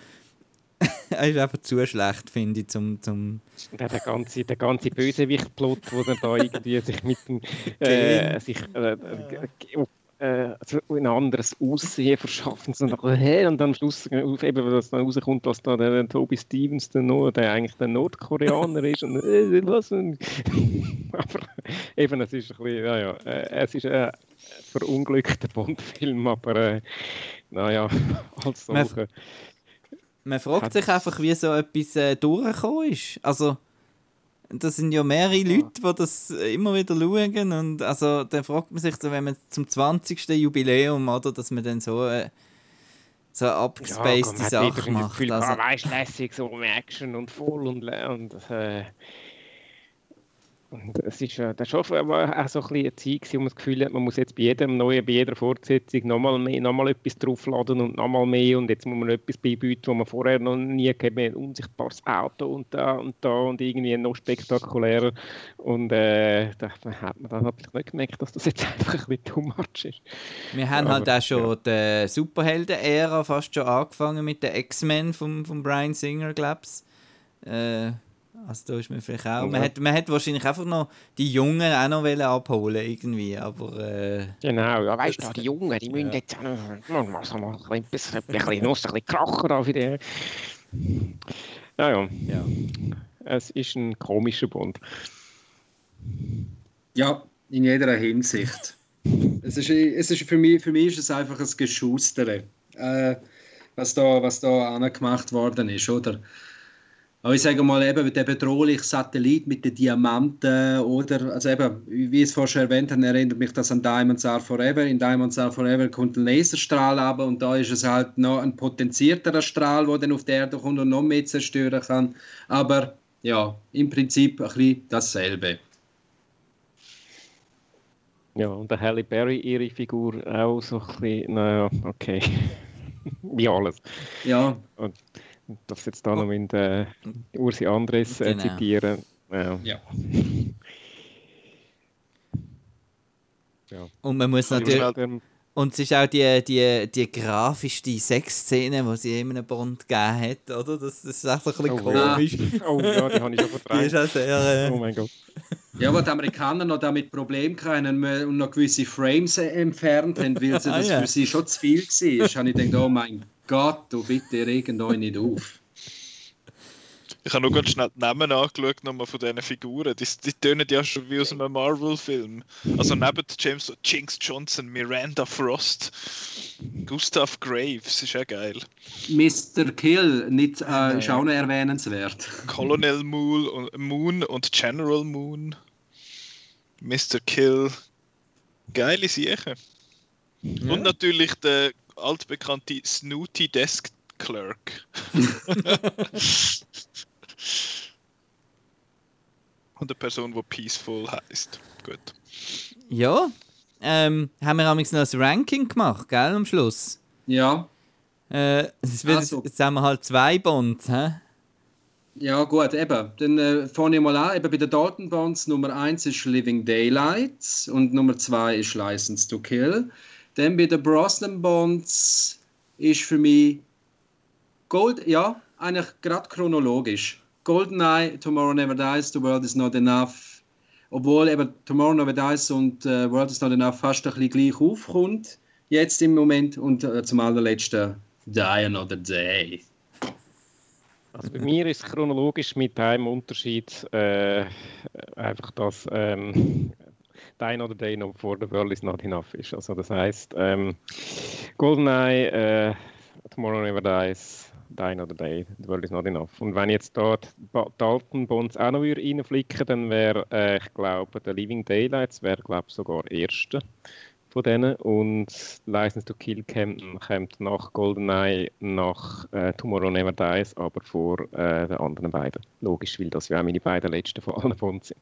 A: er ist einfach zu schlecht, finde ich, zum... zum
B: der, der ganze, der ganze Bösewicht-Plot, wo dann da irgendwie sich mit dem... Äh, sich, äh, äh, äh, also ein anderes Aussehen verschaffen. So nach, hey, und dann am Schluss, eben, wenn das dann rauskommt, dass da der, der Toby Stevens der, no, der eigentlich der Nordkoreaner ist. Und, äh, was aber eben, es ist ein bisschen, naja, äh, es ist ein verunglückter Bond-Film, aber äh, naja, als solcher.
A: Man, man fragt sich einfach, wie so etwas äh, durchgekommen ist. Also, das sind ja mehrere Leute, die das immer wieder schauen. Und also, dann fragt man sich, so, wenn man zum 20. Jubiläum, oder, dass man dann so, äh, so abgespacede ja, Sachen macht.
B: Also, weißt, lässig, so Action und voll und, und äh, es ist äh, das schon auch so ein bisschen eine Zeit, wo man das Gefühl hat, man muss jetzt bei jedem neuen, bei jeder Fortsetzung nochmal mehr, nochmal etwas draufladen und nochmal mehr und jetzt muss man etwas beibieten, was man vorher noch nie gehabt ein unsichtbares Auto und da und da und irgendwie noch spektakulärer und äh, da hat man dann natürlich nicht gemerkt, dass das jetzt einfach ein bisschen too much ist.
A: Wir haben halt Aber, halt auch schon ja. die Superhelden-Ära fast schon angefangen mit den X-Men von, von Brian Singer, glaube ich. Äh, also da ist man vielleicht auch. Man, hat, man hat wahrscheinlich einfach noch die Jungen auch noch abholen irgendwie, aber... Äh,
B: genau, ja weißt du, die Jungen, die müssen ja. jetzt auch noch mal ein bisschen, ein bisschen, ein bisschen kracher auf die... Ja, ja, ja. Es ist ein komischer Bund.
C: Ja, in jeder Hinsicht. es ist, es ist für, mich, für mich ist es einfach ein Geschustere, äh, was da, was da angemacht worden ist, oder? Aber ich sage mal, eben der bedrohliche Satellit mit den Diamanten oder, also eben, wie ich es vorher schon erwähnt habe, erinnert mich das an Diamonds Are Forever. In Diamonds Are Forever kommt ein Laserstrahl ab und da ist es halt noch ein potenzierterer Strahl, der dann auf der Erde kommt und noch mehr zerstören kann. Aber ja, im Prinzip ein bisschen dasselbe.
B: Ja, und der Halle Berry, ihre Figur auch so ein bisschen, naja, okay. wie alles.
C: Ja.
B: Und das jetzt da noch mit äh, Ursi Andres äh, genau. zitieren. Ja. ja.
A: ja. Und man muss natürlich. Und es ist auch die, die, die grafischste Sexszene, die sie in einem Bond gegeben hat, oder? Das, das ist auch so ein bisschen oh, komisch.
B: Ja. Oh ja, die habe ich schon verdrängt. Die ist auch
A: sehr... Äh...
B: Oh mein Gott.
C: Ja, aber die Amerikaner noch damit Probleme hatten und noch gewisse Frames entfernt haben, weil das ah, ja. für sie schon zu viel war. habe ich gedacht, oh mein Gott, du bitte regen euch nicht auf.
D: Ich habe nur ganz schnell die Namen angeschaut nochmal von diesen Figuren. Die, die tönen ja schon wie aus einem Marvel-Film. Also neben James Jinx Johnson, Miranda Frost, Gustav Graves, ist ja geil.
C: Mr. Kill, nicht, äh, ist auch noch erwähnenswert.
D: Colonel Moon, Moon und General Moon. Mr. Kill. Geile Sachen. Ja. Und natürlich der altbekannte Snooty Desk Clerk. Und eine Person, die Peaceful heißt. Gut.
A: Ja. Ähm, haben wir noch ein Ranking gemacht, gell, am Schluss?
C: Ja.
A: Äh, jetzt, wird, also. jetzt haben wir halt zwei Bonds, hä?
C: Ja, gut, eben. Dann äh, fange ich mal an. Eben bei den Datenbonds Nummer 1 ist Living Daylights und Nummer 2 ist License to Kill. Dann bei den Brosnan Bonds ist für mich Gold, ja, eigentlich gerade chronologisch. GoldenEye, Tomorrow Never Dies, The World Is Not Enough. Obwohl eben Tomorrow Never Dies und uh, World Is Not Enough fast ein bisschen gleich aufkommt, jetzt im Moment. Und uh, zum allerletzten Die Another Day.
B: Also bei mir ist chronologisch mit einem Unterschied äh, einfach, dass ähm, Die Another Day noch vor The World Is Not Enough ist. Also das heißt, ähm, GoldenEye, äh, Tomorrow Never Dies Die Another Day, The World is Not Enough. Und wenn jetzt da die Dalton Bonds auch noch reinflicken dann wäre, äh, ich glaube, der Living Daylights wäre, glaube sogar erste von denen und License to Kill kommt, kommt nach GoldenEye, nach äh, Tomorrow Never Dies, aber vor äh, den anderen beiden. Logisch, weil das ja auch meine beiden letzten von allen Bonds sind.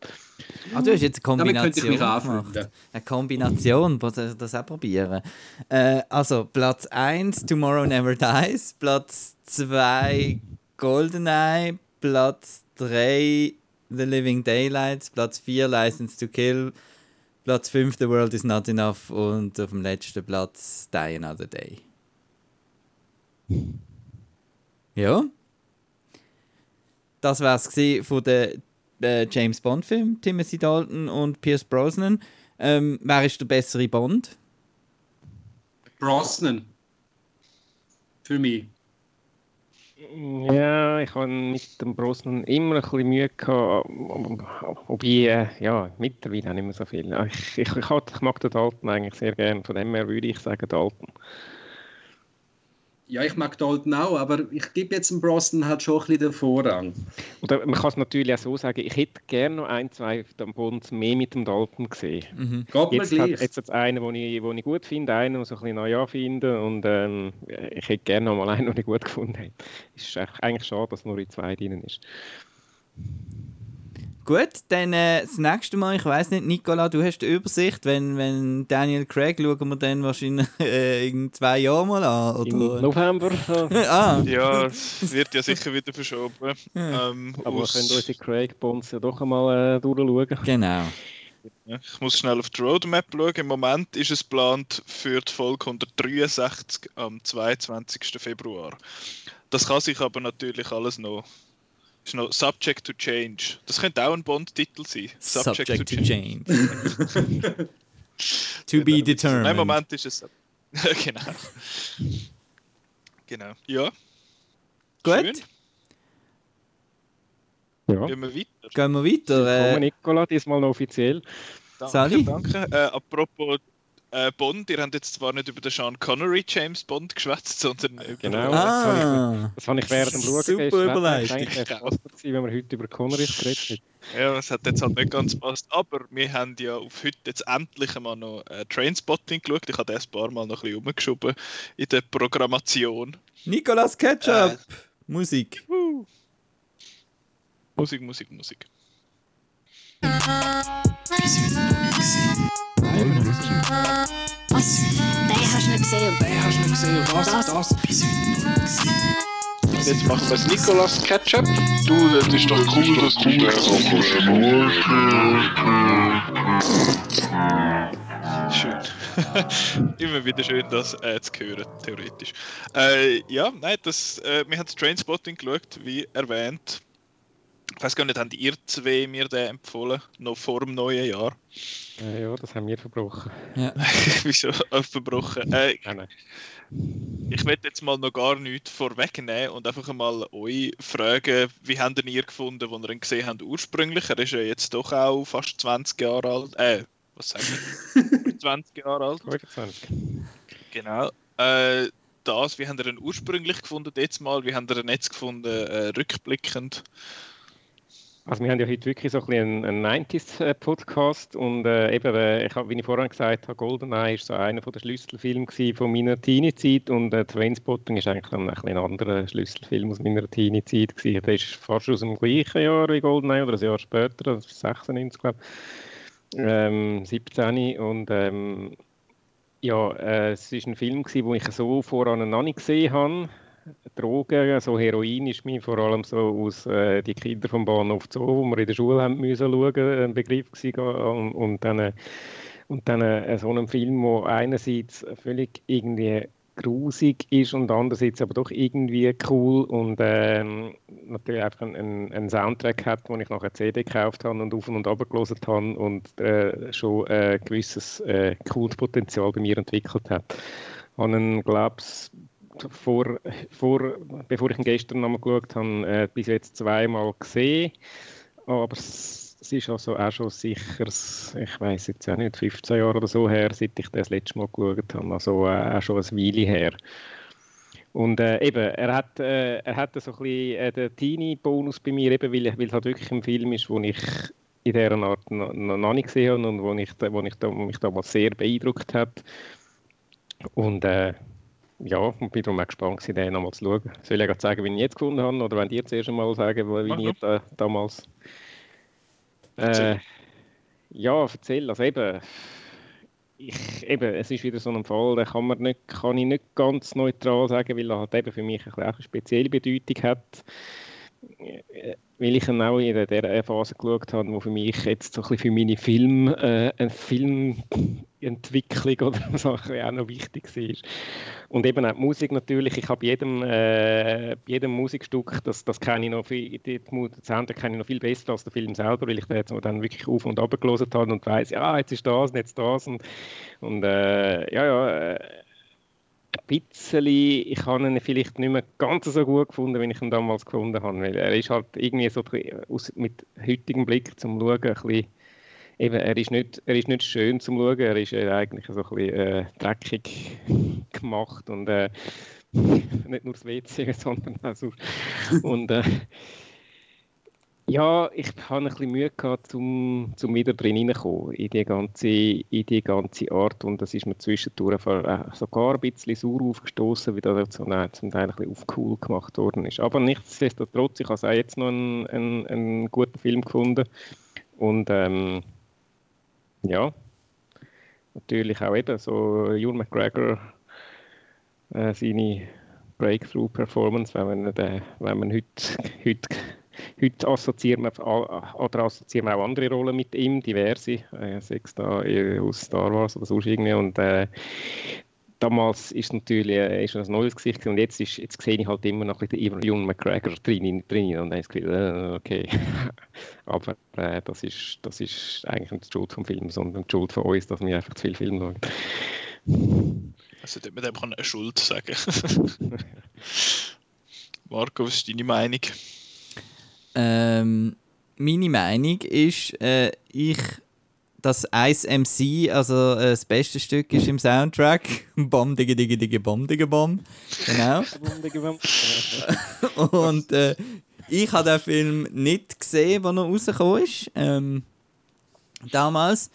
A: Ah, du hast jetzt eine Kombination
C: mich
A: gemacht. Eine Kombination, das auch probieren. Äh, also Platz 1 Tomorrow Never Dies, Platz 2 GoldenEye, Platz 3 The Living Daylights, Platz 4 License to Kill, Platz 5 The World is Not Enough und auf dem letzten Platz Die Another Day. Ja. Das war es von den äh, James Bond Film, Timothy Dalton und Pierce Brosnan. Ähm, wer ist der bessere Bond?
C: Brosnan. Für mich.
B: Ja, ich habe mit dem Brosnan immer ein bisschen Mühe gehabt, wobei, äh, ja, mittlerweile nicht mehr so viel. Ich, ich, ich, ich mag den Dalton eigentlich sehr gerne, von dem her würde ich sagen Dalton.
C: Ja, ich mag Dalton auch, aber ich gebe jetzt dem Brosnan halt schon ein bisschen den Vorrang.
B: Oder man kann es natürlich auch so sagen, ich hätte gerne noch ein, zwei Bonds mehr mit dem Dalton gesehen.
C: Mhm. Geht
B: jetzt, hat, jetzt hat es einen, den ich, ich gut finde, einen, den ich so ein bisschen neu finde und ähm, ich hätte gerne noch mal einen, den ich gut gefunden habe. Es ist eigentlich schade, dass nur in zwei drin ist.
A: Gut, dann äh, das nächste Mal, ich weiß nicht, Nicola, du hast die Übersicht, wenn, wenn Daniel Craig schauen wir dann wahrscheinlich äh, in zwei Jahren mal an, oder?
B: Im November.
D: ah. Ja, es wird ja sicher wieder verschoben.
B: Ja. Ähm, Aber wir können unsere Craig-Bonds ja doch einmal äh, durchschauen.
A: Genau.
D: Ich muss schnell auf die Roadmap schauen. Im Moment ist es geplant für die Folge 163 am 22. Februar. Das kann sich aber natürlich alles noch ist noch Subject to Change. Das könnte auch ein Bond-Titel sein.
A: Subject, Subject to, to, Change. to be determined.
D: Nein, Moment ist es. genau. Genau. Ja.
A: Gut.
D: Schön.
B: Ja.
D: Gehen wir weiter.
A: Gehen wir weiter.
B: Äh, Nicola, diesmal noch offiziell.
D: Danke,
A: Sally?
D: danke. Äh, apropos äh, Bond, ihr habt jetzt zwar nicht über den Sean Connery James Bond geschwätzt, sondern über...
B: Genau,
A: Ah.
B: das habe ich, während dem Schauen
A: Super
B: gestern-
A: Überleitung.
B: Eigentlich passend gewesen, wenn wir heute über Connery geredet hätten.
D: Ja, das hat jetzt halt nicht ganz gepasst. Aber wir haben ja auf heute jetzt endlich einmal noch äh, Trainspotting geschaut. Ich habe das ein paar Mal noch ein bisschen rumgeschoben in der Programmation.
A: Nicolas Ketchup! Musik.
D: Woo. Musik, Musik, Musik.
E: Was? Den hast du nicht gesehen.
F: Den hast du nicht gesehen und das,
E: Das-
F: das. Bis heute.
G: Jetzt machen wir das Nicolas Ketchup. Du, das ist doch cool, dass du den
D: Schön. Immer wieder schön, das äh, zu hören, theoretisch. Äh, ja, nein, das, äh, wir haben das Trainspotting geschaut, wie erwähnt. Ich weiß gar nicht, haben ihr zwei mir den empfohlen, noch vor dem neuen Jahr?
B: Äh, ja, das haben wir verbrochen.
A: Ja.
D: Wieso verbrochen? Äh,
B: Nein, nein.
D: ich werde jetzt mal noch gar nichts vorwegnehmen und einfach mal euch fragen, wie habt ihr ihn gefunden, als ihr ihn gesehen habt ursprünglich? Er ist ja jetzt doch auch fast 20 Jahre alt. Äh, was sagen wir? 20 Jahre alt.
B: 25.
D: Genau. Äh, das, wie habt ihr ihn ursprünglich gefunden jetzt mal? Wie habt ihr ihn jetzt gefunden, äh, rückblickend?
B: Also wir haben ja heute wirklich so ein einen, einen 90s-Podcast und äh, eben, äh, ich hab, wie ich vorhin gesagt habe, GoldenEye ist so einer der Schlüsselfilme von meiner Teenie-Zeit und äh, Trainspotting ist eigentlich ein, ein, ein anderer Schlüsselfilm aus meiner Teenie-Zeit gewesen. Der ist fast aus dem gleichen Jahr wie GoldenEye oder ein Jahr später, das ist 96 glaube ich, ähm, 17 und ähm, ja, äh, es ist ein Film den ich so voran noch nicht gesehen habe. Drogen, so Heroin ist mir vor allem so aus äh, die Kinder vom Bahnhof Zoo, wo wir in der Schule haben müssen schauen, ein Begriff gewesen, und, dann, äh, und dann äh, so einem Film, wo einerseits völlig irgendwie grusig ist und andererseits aber doch irgendwie cool und ähm, natürlich einfach einen, einen Soundtrack hat, wo ich nachher CD gekauft habe und auf und runter gelesen habe und äh, schon äh, ein gewisses äh, Kultpotenzial bei mir entwickelt hat. Ich habe ihn, glaube vor, vor, bevor ich ihn gestern nochmal geschaut habe, äh, bis jetzt zweimal gesehen. Aber es, ist also auch schon sicher, ich weiß jetzt auch nicht, 15 Jahre oder so her, seit ich das letzte Mal geschaut habe. Also äh, auch schon ein Weile her. Und äh, eben, er hat, äh, er hat so ein bisschen äh, den Teenie-Bonus bei mir, eben, weil, weil es halt wirklich ein Film ist, wo ich in dieser Art noch, noch nicht gesehen habe und wo, ich, wo ich da, mich damals sehr beeindruckt hat. Und äh, ja, und bin darum auch gespannt, den nochmal zu schauen. Soll ich gerade sagen, wie ich ihn jetzt gefunden habe, oder wenn ihr zuerst einmal sagen, wie
D: Mach
B: ich da, damals... Äh, ja, erzähl. Also eben, ich, eben, es ist wieder so ein Fall, den kann, man nicht, kann ich nicht ganz neutral sagen, weil er halt eben für mich ein eine spezielle Bedeutung hat. Äh, Weil ich ihn auch in der Phase geschaut habe, wo für mich jetzt so ein bisschen für meine Film, äh, eine Filmentwicklung oder so auch noch wichtig war. Und eben auch die Musik natürlich. Ich habe jedem, äh, jedem Musikstück, das, das kenne ich noch viel, die, Soundtrack kenne ich noch viel besser als der Film selber, weil ich den jetzt dann wirklich auf und ab gelesen habe und weiß, ja, jetzt ist das jetzt das und, und äh, ja, ja, äh, ein bisschen, ich habe ihn vielleicht nicht mehr ganz so gut gefunden, wie ich ihn damals gefunden habe, weil er ist halt irgendwie so aus, mit heutigem Blick zum Schauen ein bisschen, eben, er ist nicht, er ist nicht schön zum Schauen, er ist äh, eigentlich so ein bisschen äh, dreckig gemacht und äh, nicht nur das WC, sondern auch so. Und äh, ja, ich habe ein bisschen Mühe gehabt, um, um wieder drin hineinzukommen in die, ganze, in die ganze Art. Und das ist mir zwischendurch äh, sogar ein bisschen sauer aufgestoßen, wie das zum Teil ein bisschen auf cool gemacht worden ist. Aber nichtsdestotrotz, ich habe auch jetzt noch einen, einen, einen guten Film gefunden. Und ähm, ja, natürlich auch eben so Ewan McGregor, äh, seine Breakthrough-Performance, wenn man, äh, wenn man heute, heute Heute assoziieren wir, oder assoziieren wir auch andere Rollen mit ihm, diverse, äh, sechs da äh, aus Star Wars oder sonst irgendwie. Und äh, damals ist natürlich äh, ist ein neues Gesicht und jetzt, ist, jetzt sehe ich halt immer noch ein bisschen Ewan McGregor drin, drin und dann ist äh, okay. Aber äh, das, ist, das ist eigentlich nicht die Schuld vom Film, sondern die Schuld von uns, dass wir einfach zu viel Film schauen.
D: Also, mit dem kann eine Schuld sagen. Marco, was ist deine Meinung?
A: Ähm, meine Meinung ist, äh, ich, das Ice MC, also äh, das beste Stück ist im Soundtrack. Bom, digge, digge, digge, bom, digge, bom. Genau. Und äh, ich habe den Film nicht gesehen, als er rausgekommen ist. Ähm, damals.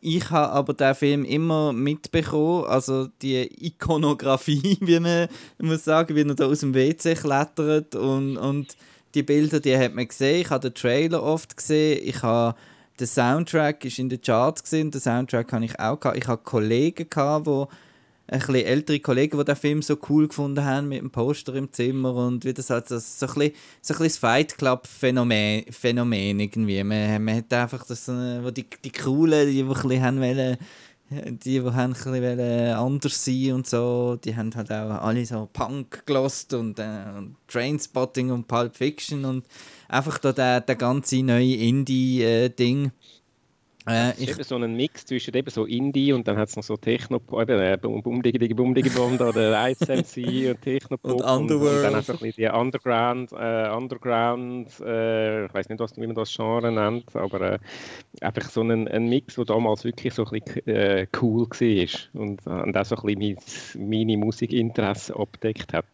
A: Ich habe aber den Film immer mitbekommen, also die Ikonografie, wie man muss sagen, wie er da aus dem WC klettert und, und die Bilder, die hat man gesehen. Ich habe den Trailer oft gesehen. Ich habe der Soundtrack ist in den Charts gesehen. Den Soundtrack habe ich auch gehabt. Ich habe Kollegen gehabt, wo ein bisschen ältere Kollegen, die den Film so cool gefunden haben mit dem Poster im Zimmer und wie das halt so, so ein bisschen, so ein bisschen das Fight Club Phänomen, Phänomen irgendwie. Man, man hat einfach das, äh, wo die, die Coolen, die, die ein bisschen haben wollen, die, die haben ein anders sein und so, die haben halt auch alle so Punk gelost und, äh, Trainspotting und Pulp Fiction und einfach da der, der ganze neue Indie-Ding. Äh,
B: äh, ich eben so ein Mix zwischen eben so Indie und dann hat es noch so Techno, eben äh, Bum Bum Digi Digi Bum Digi Bum, da der ISMC und Techno
A: und, Underworld.
B: Und, dann auch so ein bisschen die Underground, äh, Underground, äh, ich weiß nicht, was, wie man das Genre nennt, aber äh, einfach so ein, ein Mix, der damals wirklich so ein bisschen cool war und, und auch so ein bisschen mein, meine Musikinteresse abdeckt hat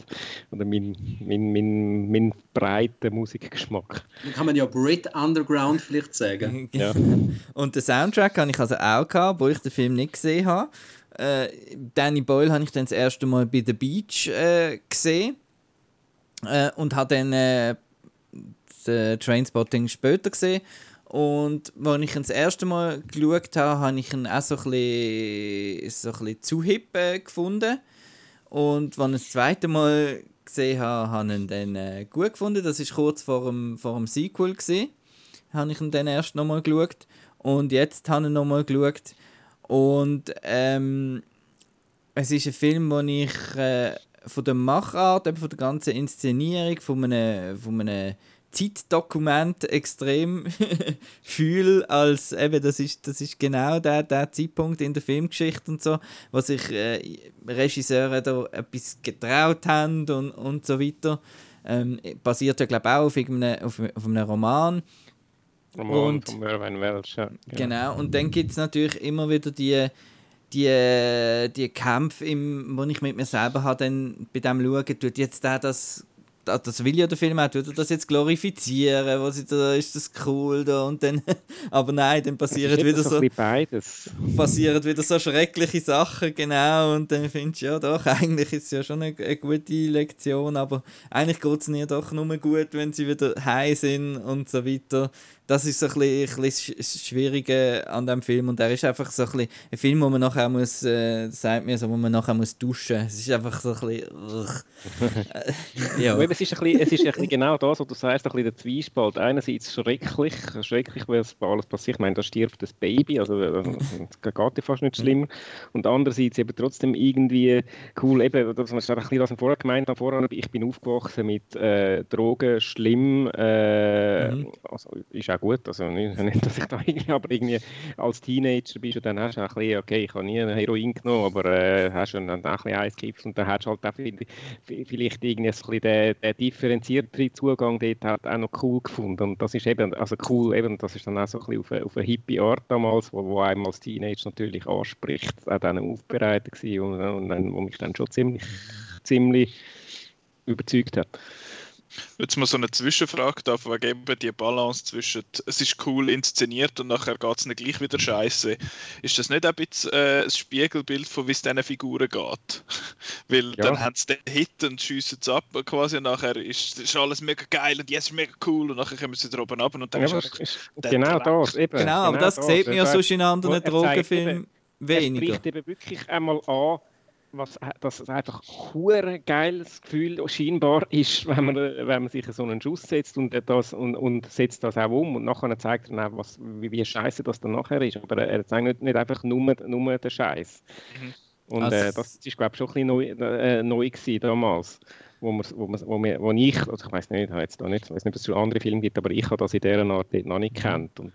B: oder mein, mein, mein, mein breiter Musikgeschmack.
C: Dann kann man ja Brit Underground vielleicht sagen.
B: ja.
A: Und Soundtrack hatte ich also auch, gehabt, wo ich den Film nicht gesehen habe. Äh, Danny Boyle habe ich dann das erste Mal bei The Beach äh, gesehen äh, und habe dann äh, Trainspotting später gesehen. Und als ich ihn das erste Mal geschaut habe, habe ich ihn auch so ein bisschen, so ein bisschen zu hip äh, gefunden. Und als ich das zweite Mal gesehen habe, habe ich ihn dann äh, gut gefunden. Das war kurz vor dem, vor dem Sequel. Gewesen. Habe ich ihn dann erst nochmal geschaut. Und jetzt habe ich nochmal geschaut. Und ähm, es ist ein Film, den ich äh, von der Machart, von der ganzen Inszenierung, von einem, von einem Zeitdokument extrem fühle, als eben, das ist, das ist genau der, der Zeitpunkt in der Filmgeschichte und so, wo sich äh, Regisseure da etwas getraut haben und, und so weiter. Ähm, basiert ja, glaube ich, auch auf, auf, auf einem Roman.
B: Und, von Mervyn ja.
A: Genau, und dann gibt es natürlich immer wieder die, die, die Kämpfe, im, wo ich mit mir selber habe, dann bei dem schauen, tut jetzt der das das will ja der Film auch, tut er das jetzt glorifizieren, was ist, da, ist das cool da und dann, aber nein, dann passiert wieder so,
B: beides.
A: passieren wieder so schreckliche Sachen, genau, und dann findest du, ja doch, eigentlich ist es ja schon eine, eine gute Lektion, aber eigentlich geht es ihnen doch nur gut, wenn sie wieder heim sind und so weiter das ist so ein bisschen, ein bisschen das Schwierige an dem Film und er ist einfach so ein, bisschen ein Film, wo man nachher muss, äh, sagt mir so, wo man nachher muss duschen. Es ist einfach so ein bisschen,
B: ja. es ist ein bisschen, es ist ein bisschen genau das, was du sagst, ein bisschen der Zwiespalt. Einerseits schrecklich, schrecklich, was alles passiert. Ich meine, da stirbt das Baby, also äh, das geht fast nicht schlimm. Und andererseits eben trotzdem irgendwie cool, eben, das ist ein bisschen, was ich vorher gemeint habe, vorher, ich bin aufgewachsen mit äh, Drogen, schlimm, äh, mhm. also ist auch gut, also nicht, dass ich da irgendwie, aber irgendwie als Teenager bist du dann hast du ein bisschen, okay, ich habe nie Heroin genommen, aber äh, hast schon ein bisschen Eis und dann hast du halt auch vielleicht irgendwie ein bisschen den, den differenzierteren Zugang dort halt auch noch cool gefunden und das ist eben, also cool, eben, das ist dann auch so ein bisschen auf eine, auf eine hippie Art damals, wo, wo einem als Teenager natürlich anspricht, auch dann aufbereitet gewesen und, und dann, wo mich dann schon ziemlich, ziemlich überzeugt hat.
D: Jetzt mal so eine Zwischenfrage darf, wegen eben die Balance zwischen, es ist cool inszeniert und nachher geht es nicht gleich wieder scheiße. Ist das nicht ein bisschen äh, ein Spiegelbild von wie es diesen Figuren geht? Weil ja. dann haben sie den Hit und schiessen es ab quasi und nachher ist, ist alles mega geil und jetzt ist mega cool und nachher kommen sie da oben ab und dann ja, ist,
B: ist Genau das, eben.
A: Genau, aber genau das, das sieht man ja sonst in anderen Drogenfilmen weniger.
B: Er spricht eben wirklich einmal an, was das einfach ein geiles Gefühl scheinbar ist, wenn man, wenn man sich so einen Schuss setzt und, das, und, und setzt das auch um und nachher zeigt er auch, was, wie, wie scheiße das dann nachher ist. Aber er zeigt nicht, nicht einfach nur, nur den Scheiß. Mhm. Und also, äh, das ist, glaube ich, schon ein bisschen neu, äh, neu gewesen damals. Wo, man, wo, man, wo, man, wo ich, also ich weiß nicht, ich weiß nicht, weiß nicht, ob es schon andere Filme gibt, aber ich habe das in dieser Art noch nicht kennt. Und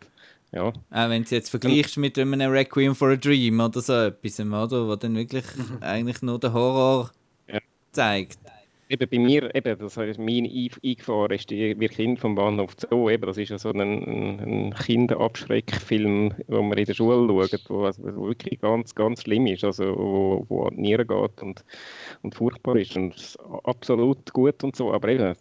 B: ja. Auch
A: wenn du jetzt vergleichst mit einem Requiem for a Dream oder so etwas, oder? Wo dann wirklich mhm. eigentlich nur den Horror ja. zeigt.
B: Eben bei mir, eben, das heißt, mein eingefahren ist die Wir Kind vom Bahnhof Zoo. Eben, das ist ja so ein, ein Kinderabschreckfilm, wo man in der Schule schaut, wo, also, wo wirklich ganz, ganz schlimm ist, also wo, wo an die Nieren geht und, und furchtbar ist und absolut gut und so. Aber eben,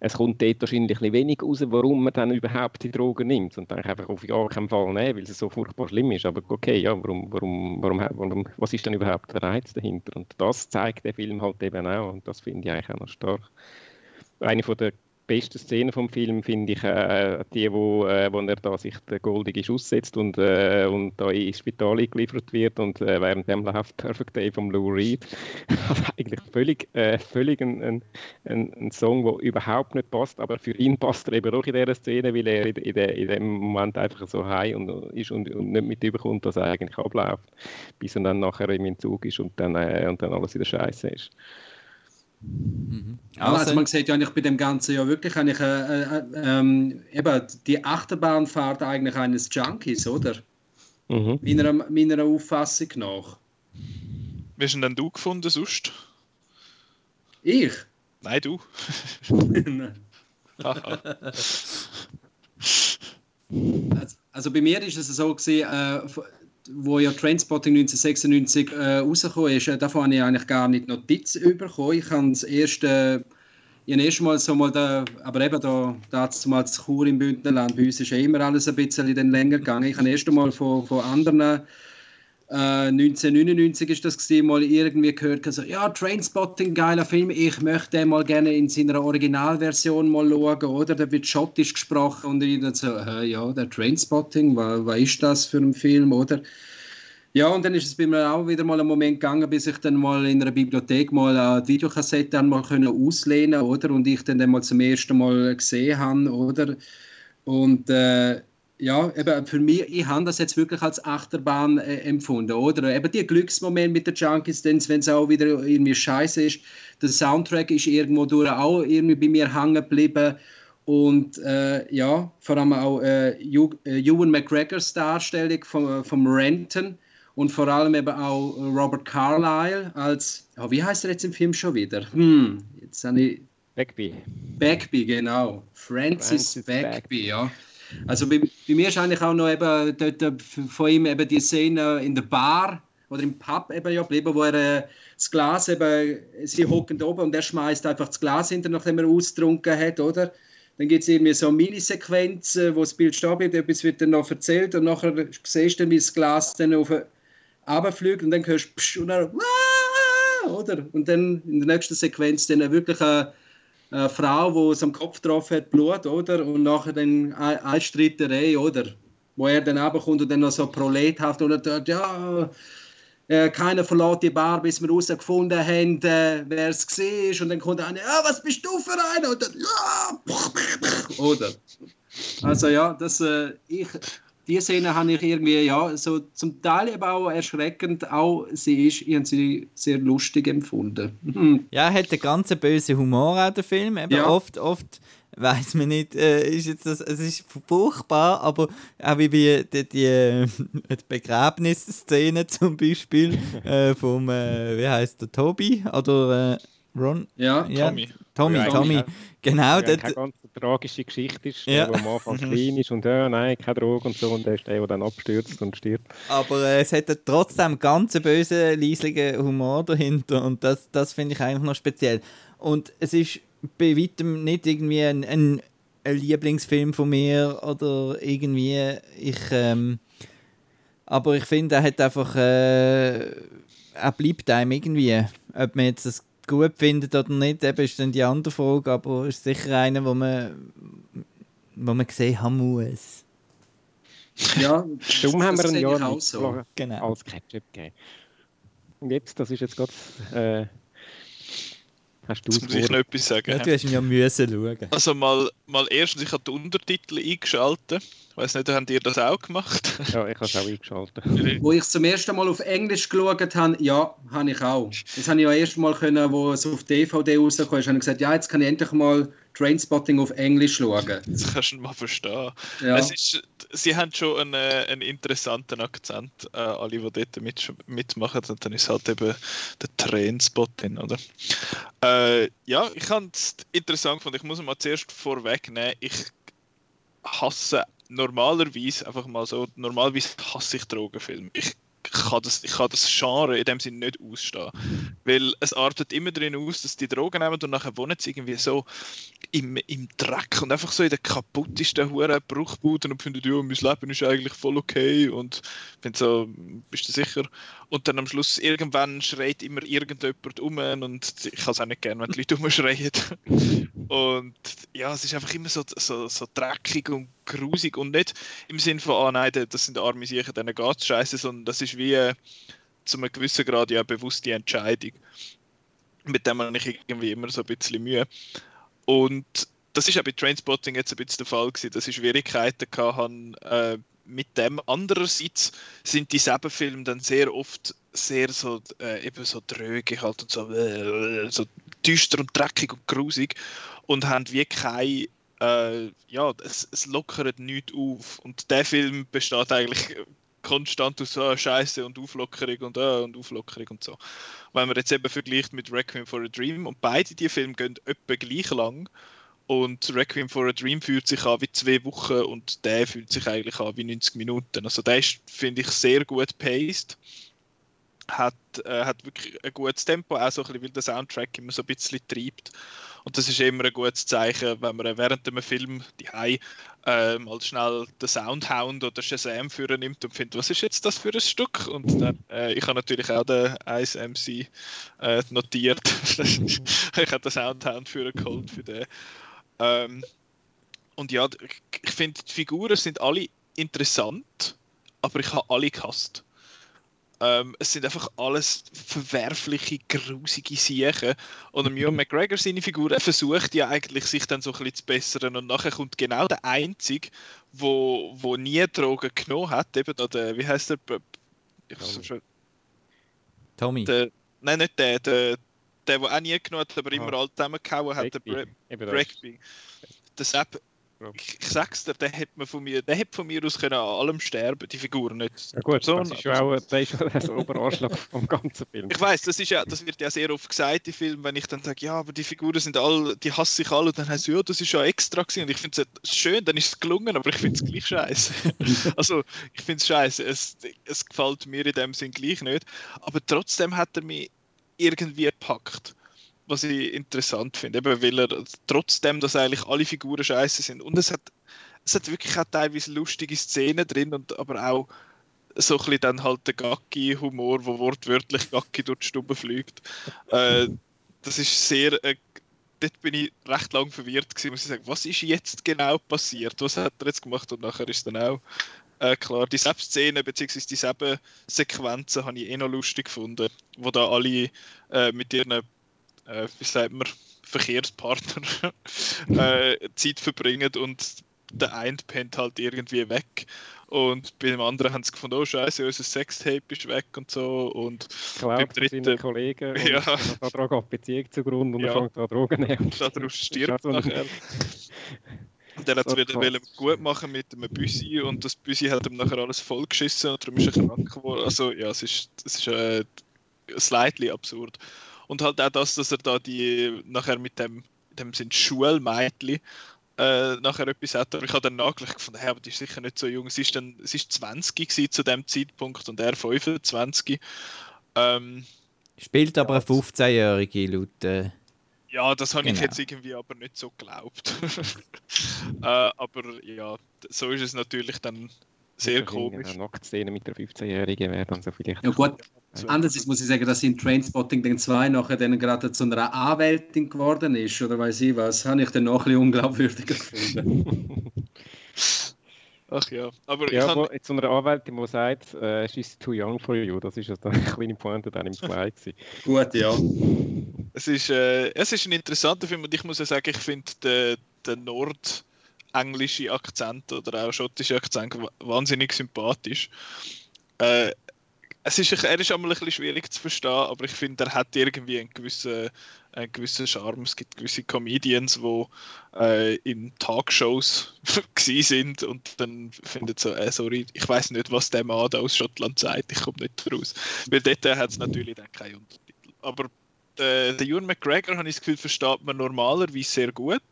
B: es kommt dort wahrscheinlich ein wenig raus, warum man dann überhaupt die Drogen nimmt und dann einfach auf gar keinen Fall nehmen, weil es so furchtbar schlimm ist. Aber okay, ja, warum, warum, warum, warum, was ist denn überhaupt der Reiz dahinter? Und das zeigt der Film halt eben auch und das finde ich eigentlich auch noch stark. Eine von der beste Szene vom Film finde ich äh, die, wo, äh, wo er da sich den goldigen Schuss setzt und, äh, und da ins Spital eingeliefert wird und äh, während dem läuft Perfect Day von Lou Reed. eigentlich völlig, äh, völlig ein, ein, ein, Song, der überhaupt nicht passt, aber für ihn passt er eben auch in dieser Szene, weil er in, in, in dem Moment einfach so high und, ist und, und nicht mit überkommt, was eigentlich abläuft, bis er dann nachher im Zug ist und dann, äh, und dann alles wieder scheiße ist.
C: Mhm. Also, also, man sieht ja eigentlich bei dem Ganzen ja wirklich eigentlich, äh, äh, ähm, eben die Achterbahnfahrt eigentlich eines Junkies, oder? Mhm. Meiner, meiner Auffassung nach.
D: Wie hast denn du gefunden sonst?
C: Ich?
D: Nein, du.
C: also, also, bei mir ist es so gewesen, äh, wo ja Trainspotting 1996 äh, rausgekommen ist, äh, davon habe ich eigentlich gar nicht Notiz bekommen. Ich habe das erste, ich habe mal so mal da, aber eben da, damals mal zu Chur im Bündnerland, bei uns ist ja immer alles ein bisschen länger gegangen. Ich habe erst mal von, von anderen 1999 äh, ist das gewesen, mal irgendwie gehört, also, ja, Trainspotting, geiler Film, ich möchte den mal gerne in seiner Originalversion mal schauen, oder? Da wird schottisch gesprochen und ich dann so, äh, ja, der Trainspotting, was, was ist das für ein Film, oder? Ja, und dann ist es bei mir auch wieder mal ein Moment gegangen, bis ich dann mal in einer Bibliothek mal eine Videokassette einmal können auslehnen, oder? Und ich dann, dann mal zum ersten Mal gesehen habe, oder? Und äh, ja, eben für mich, ich habe das jetzt wirklich als Achterbahn äh, empfunden, oder? Eben die Glücksmoment mit den Junkies, wenn es auch wieder irgendwie scheiße ist. Der Soundtrack ist irgendwo durch auch irgendwie bei mir hängen geblieben. Und äh, ja, vor allem auch äh, äh Ewan McGregors Darstellung vom, vom Renton und vor allem eben auch Robert Carlyle als, oh, wie heißt er jetzt im Film schon wieder? Hm, jetzt habe ich.
B: Bagby.
C: Bagby, genau. Francis, Francis Bagby, Bagby, ja. Also bei, bei mir ist eigentlich auch noch eben dort äh, von ihm eben die Szene in der Bar oder im Pub eben ja geblieben, wo er äh, das Glas eben, sie hocken oben und er schmeißt einfach das Glas hinter, nachdem er ausgetrunken hat, oder? Dann gibt es irgendwie so eine Minisequenz, äh, wo das Bild stehen bleibt, etwas wird dann noch erzählt und nachher siehst du wie das Glas dann auf runterfliegt und dann hörst du und dann oder? Und dann in der nächsten Sequenz dann wirklich eine, eine Frau, die es am Kopf getroffen hat, Blut, oder? Und nachher dann eine Streiterei, oder? Wo er dann runterkommt und dann noch so prolethaft und dann, ja, äh, keiner verlässt die Bar, bis wir herausgefunden haben, äh, wer es war. Und dann kommt einer, ja, was bist du für einer? Und dann, ja, oder? Also ja, das, äh, ich, die Szene habe ich irgendwie, ja, so zum Teil eben auch erschreckend, auch sie ist, ich habe sie sehr lustig empfunden. Mhm.
A: Ja, er hat einen ganz bösen Humor auch, der Film. Eben
C: Ja.
A: Oft, oft weiß man nicht, äh, ist jetzt das, es ist furchtbar, aber auch wie bei die, die, äh, die Begräbnisszene zum Beispiel äh, vom, äh, wie heißt der, Tobi oder äh, Ron?
C: Ja,
A: Ja,
D: Tommy.
A: Tommy,
B: Ja,
A: Tommy.
B: ja.
A: Genau, dort,
B: keine ganz tragische Geschichte ist,
A: Ja.
B: der, wo am Anfang klein ist und ja, nein, keine Droge und so und der ist der, der dann abstürzt und stirbt.
A: aber äh, es hat trotzdem ganz bösen, leislichen Humor dahinter und das, das finde ich eigentlich noch speziell. Und es ist bei weitem nicht irgendwie ein, ein, ein Lieblingsfilm von mir oder irgendwie, ich, ähm, aber ich finde, er hat einfach, äh, er bleibt einem irgendwie, ob man jetzt das gut findet oder nicht, eben ist dann die andere Frage, aber ist sicher einer, wo man, wo man gesehen haben muss.
C: ja.
B: Darum haben wir
C: ich auch so.
B: nicht
A: Genau.
B: als Ketchup gegeben. Und jetzt, das ist jetzt gerade, äh, hast du
D: Jetzt muss ich noch etwas sagen.
A: Ja, du hast ja müssen schauen.
D: Also mal, mal erstens, ich habe die Untertitel eingeschaltet. Ich weiß nicht, habt ihr das auch gemacht?
B: Ja, ich habe es auch eingeschaltet.
C: Wo ich zum ersten Mal auf Englisch geschaut habe, ja, habe ich auch. Das habe ich ja erst mal können, wo es auf DVD rauskam, habe ich gesagt, ja, jetzt kann ich endlich mal Trainspotting auf Englisch schauen.
D: Das kannst du mal verstehen.
C: Ja.
D: Es ist, sie haben schon einen, äh, einen interessanten Akzent, äh, alle, die dort mit, mitmachen. Und dann ist halt eben der Trainspotting, oder? Äh, ja, ich fand es interessant gefunden. Ich muss mal zuerst vorwegnehmen, ich hasse normalerweise, einfach mal so, normalerweise hasse ich Drogenfilme. Ich kann das, ich kann das Genre in dem Sinne nicht ausstehen. Weil es artet immer drin aus, dass die Drogen nehmen und nachher wohnen sie irgendwie so im, im Dreck und einfach so in den kaputtesten Huren Bruchbuden und finden, ja, mein Leben ist eigentlich voll okay und bin so, bist du sicher? Und dann am Schluss irgendwann schreit immer irgendjemand um und ich kann es auch nicht gerne, wenn die Leute umschreien. Und ja, es ist einfach immer so, so, so dreckig und grusig und nicht im Sinn von, ah nein, das sind arme Sicher, denen geht's scheiße, sondern das ist wie äh, zu einem gewissen Grad ja eine bewusste Entscheidung. Mit dem habe ich irgendwie immer so ein bisschen Mühe. Und das ist auch bei Trainspotting jetzt ein bisschen der Fall gewesen, dass ich Schwierigkeiten hatte äh, mit dem. Andererseits sind die Filme dann sehr oft sehr so, äh, eben so dröge halt und so, äh, so düster und dreckig und grusig und haben wie kein äh, ja, es, es lockert nichts auf. Und der Film besteht eigentlich konstant aus so Scheiße und Auflockerung und, äh, und Auflockerung und so. Wenn man jetzt eben vergleicht mit Requiem for a Dream und beide die Filme gehen etwa gleich lang und Requiem for a Dream fühlt sich an wie zwei Wochen und der fühlt sich eigentlich an wie 90 Minuten. Also der ist, finde ich, sehr gut paced. Hat, äh, hat wirklich ein gutes Tempo, auch so ein bisschen, weil der Soundtrack immer so ein bisschen treibt. Und das ist immer ein gutes Zeichen, wenn man während einem Film die äh, mal schnell den Soundhound oder Shazam führen nimmt und findet, was ist jetzt das für ein Stück? Und dann, äh, ich habe natürlich auch den 1MC äh, notiert. ich habe den Soundhound für geholt für den. Ähm, und ja, ich finde, die Figuren sind alle interessant, aber ich habe alle gehasst. Ähm, es sind einfach alles verwerfliche, grusige Siechen. Und der Ewan McGregor, seine Figur, er versucht ja eigentlich, sich dann so ein bisschen zu bessern. Und nachher kommt genau der Einzige, wo, wo nie Drogen genommen hat. Eben da der, wie heißt der? Ich
B: Tommy.
D: der nein, nicht der, der, der, der auch nie genommen hat, aber immer
B: Ah.
D: alle zusammengehauen hat. Der
B: Rigby.
D: Bre
B: Eben das.
D: Bregby. Der Sepp, ich, ich sag's dir, der hätte von mir, der hätte von mir aus können an allem sterben, die Figur nicht.
B: Ja gut,
D: So
B: das ist ja auch der ist der Oberanschlag vom ganzen Film.
D: Ich weiß, das ist ja, das wird ja sehr oft gesagt im Film, wenn ich dann sage, ja, aber die Figuren sind alle, die hasse ich alle, und dann heißt es, ja, das ist ja extra gewesen. Und ich finde es schön, dann ist es gelungen, aber ich finde es gleich scheiße. also ich finde es scheiße, es, es gefällt mir in dem Sinn gleich nicht. Aber trotzdem hat er mich irgendwie gepackt. Was ich interessant finde, eben weil er trotzdem, dass eigentlich alle Figuren scheiße sind. Und es hat, es hat wirklich auch teilweise lustige Szenen drin, und aber auch so ein bisschen dann halt der Gacki-Humor, wo wortwörtlich Gacki durch die Stube fliegt. Äh, das ist sehr. Äh, dort bin ich recht lang verwirrt gewesen, muss ich sagen. Was ist jetzt genau passiert? Was hat er jetzt gemacht? Und nachher ist dann auch äh, klar, die Szenen bzw. die Sequenzen habe ich eh noch lustig gefunden, wo da alle äh, mit ihren, äh, wie sagt man, Verkehrspartner äh, Zeit verbringen und der eine pennt halt irgendwie weg und beim anderen haben sie gefunden, oh scheiße, unser Sextape ist weg und so und
B: Klaut
D: beim
B: seinen
D: dritten-
B: Kollegen und
D: Ja.
B: die Beziehung zugrunde und
D: Ja.
B: er fängt an Drogen nehmen.
D: daraus stirbt nachher. Und dann hat es wieder gut machen mit einem Büsi und das Büsi hat ihm nachher alles vollgeschissen und darum ist er krank geworden. Also ja, es ist, es ist äh, slightly absurd. Und halt auch das, dass er da die nachher mit dem, dem sind Schulmädchen äh, nachher etwas hat. Aber ich habe dann nachgleich gefunden, hey, aber die ist sicher nicht so jung. Sie ist, dann, sie ist 20 gewesen zu dem Zeitpunkt und er 25. Ähm,
A: Spielt aber eine 15-Jährige laut. Äh,
D: Ja, das habe ich
A: Genau.
D: jetzt irgendwie aber nicht so geglaubt. äh, aber ja, so ist es natürlich dann sehr komisch.
B: Nacktszene mit der 15-Jährigen wäre dann so vielleicht.
C: Ja gut, andererseits muss ich sagen, dass in Trainspotting den 2 nachher dann gerade zu einer Anwältin geworden ist, oder weiß ich was, habe ich dann noch ein bisschen unglaubwürdiger gefunden.
D: Ach ja, aber ich
B: Ja,
D: kann,
B: wo jetzt so eine Anwältin, die sagt, äh, she's too young for you, das ist also eine kleine Pointe dann im 2 gewesen.
C: Gut, ja.
D: es, ist, äh, es ist ein interessanter Film und ich muss ja sagen, ich finde den, den nordenglische Akzent oder auch schottische Akzent wa- wahnsinnig sympathisch. Äh, es ist, er ist einmal ein bisschen schwierig zu verstehen, aber ich finde, er hat irgendwie einen gewissen, einen gewissen Charme. Es gibt gewisse Comedians, die äh, in Talkshows sind und dann finden so, äh, sorry, ich weiß nicht, was der Mann aus Schottland sagt, ich komme nicht raus. Weil dort hat es natürlich dann keinen Untertitel. Aber äh, der Ewan McGregor, habe ich das Gefühl, versteht man normalerweise sehr gut.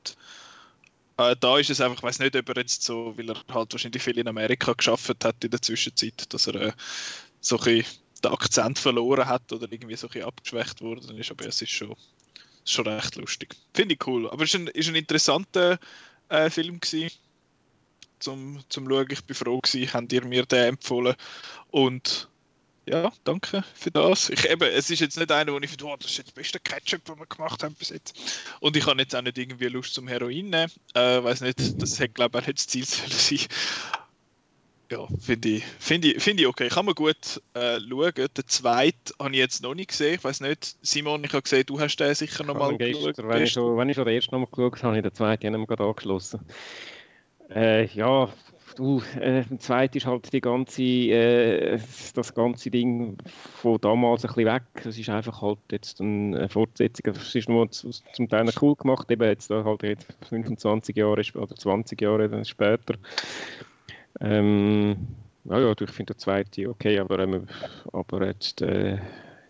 D: Äh, da ist es einfach, ich weiß nicht, ob er jetzt so, weil er halt wahrscheinlich viel in Amerika geschafft hat in der Zwischenzeit, dass er äh, so ein den Akzent verloren hat oder irgendwie so ein abgeschwächt worden ist, aber es ist schon, ist schon recht lustig. Finde ich cool. Aber es ist ein, ein interessanter äh, Film gewesen, zum, zum Schauen. Ich bin froh gewesen, habt ihr mir den empfohlen und ja, danke für das. Ich, eben, es ist jetzt nicht einer, wo ich finde, oh, das ist jetzt der beste Ketchup, den wir gemacht haben bis jetzt. Und ich habe jetzt auch nicht irgendwie Lust zum Heroin nehmen. Äh, weiß nicht, das hätte, glaube ich, auch nicht das Ziel sein. Ja, finde ich, finde ich, finde ich okay. Kann man gut äh, schauen. Den zweiten habe ich jetzt noch nicht gesehen. Ich weiß nicht, Simon, ich habe gesehen, du hast den sicher noch mal
B: gestern,
D: geschaut.
B: wenn, ich schon, wenn ich schon den ersten nochmal geschaut habe, habe ich den zweiten mehr gerade angeschlossen. Äh, ja, du, äh, der zweite ist halt die ganze, äh, das ganze Ding von damals ein bisschen weg. Es ist einfach halt jetzt eine Fortsetzung. Es ist nur zu- zum Teil noch cool gemacht, eben jetzt halt jetzt 25 Jahre oder 20 Jahre später. Ähm, ja, ja, ich finde der zweite okay, aber, ähm, aber jetzt äh,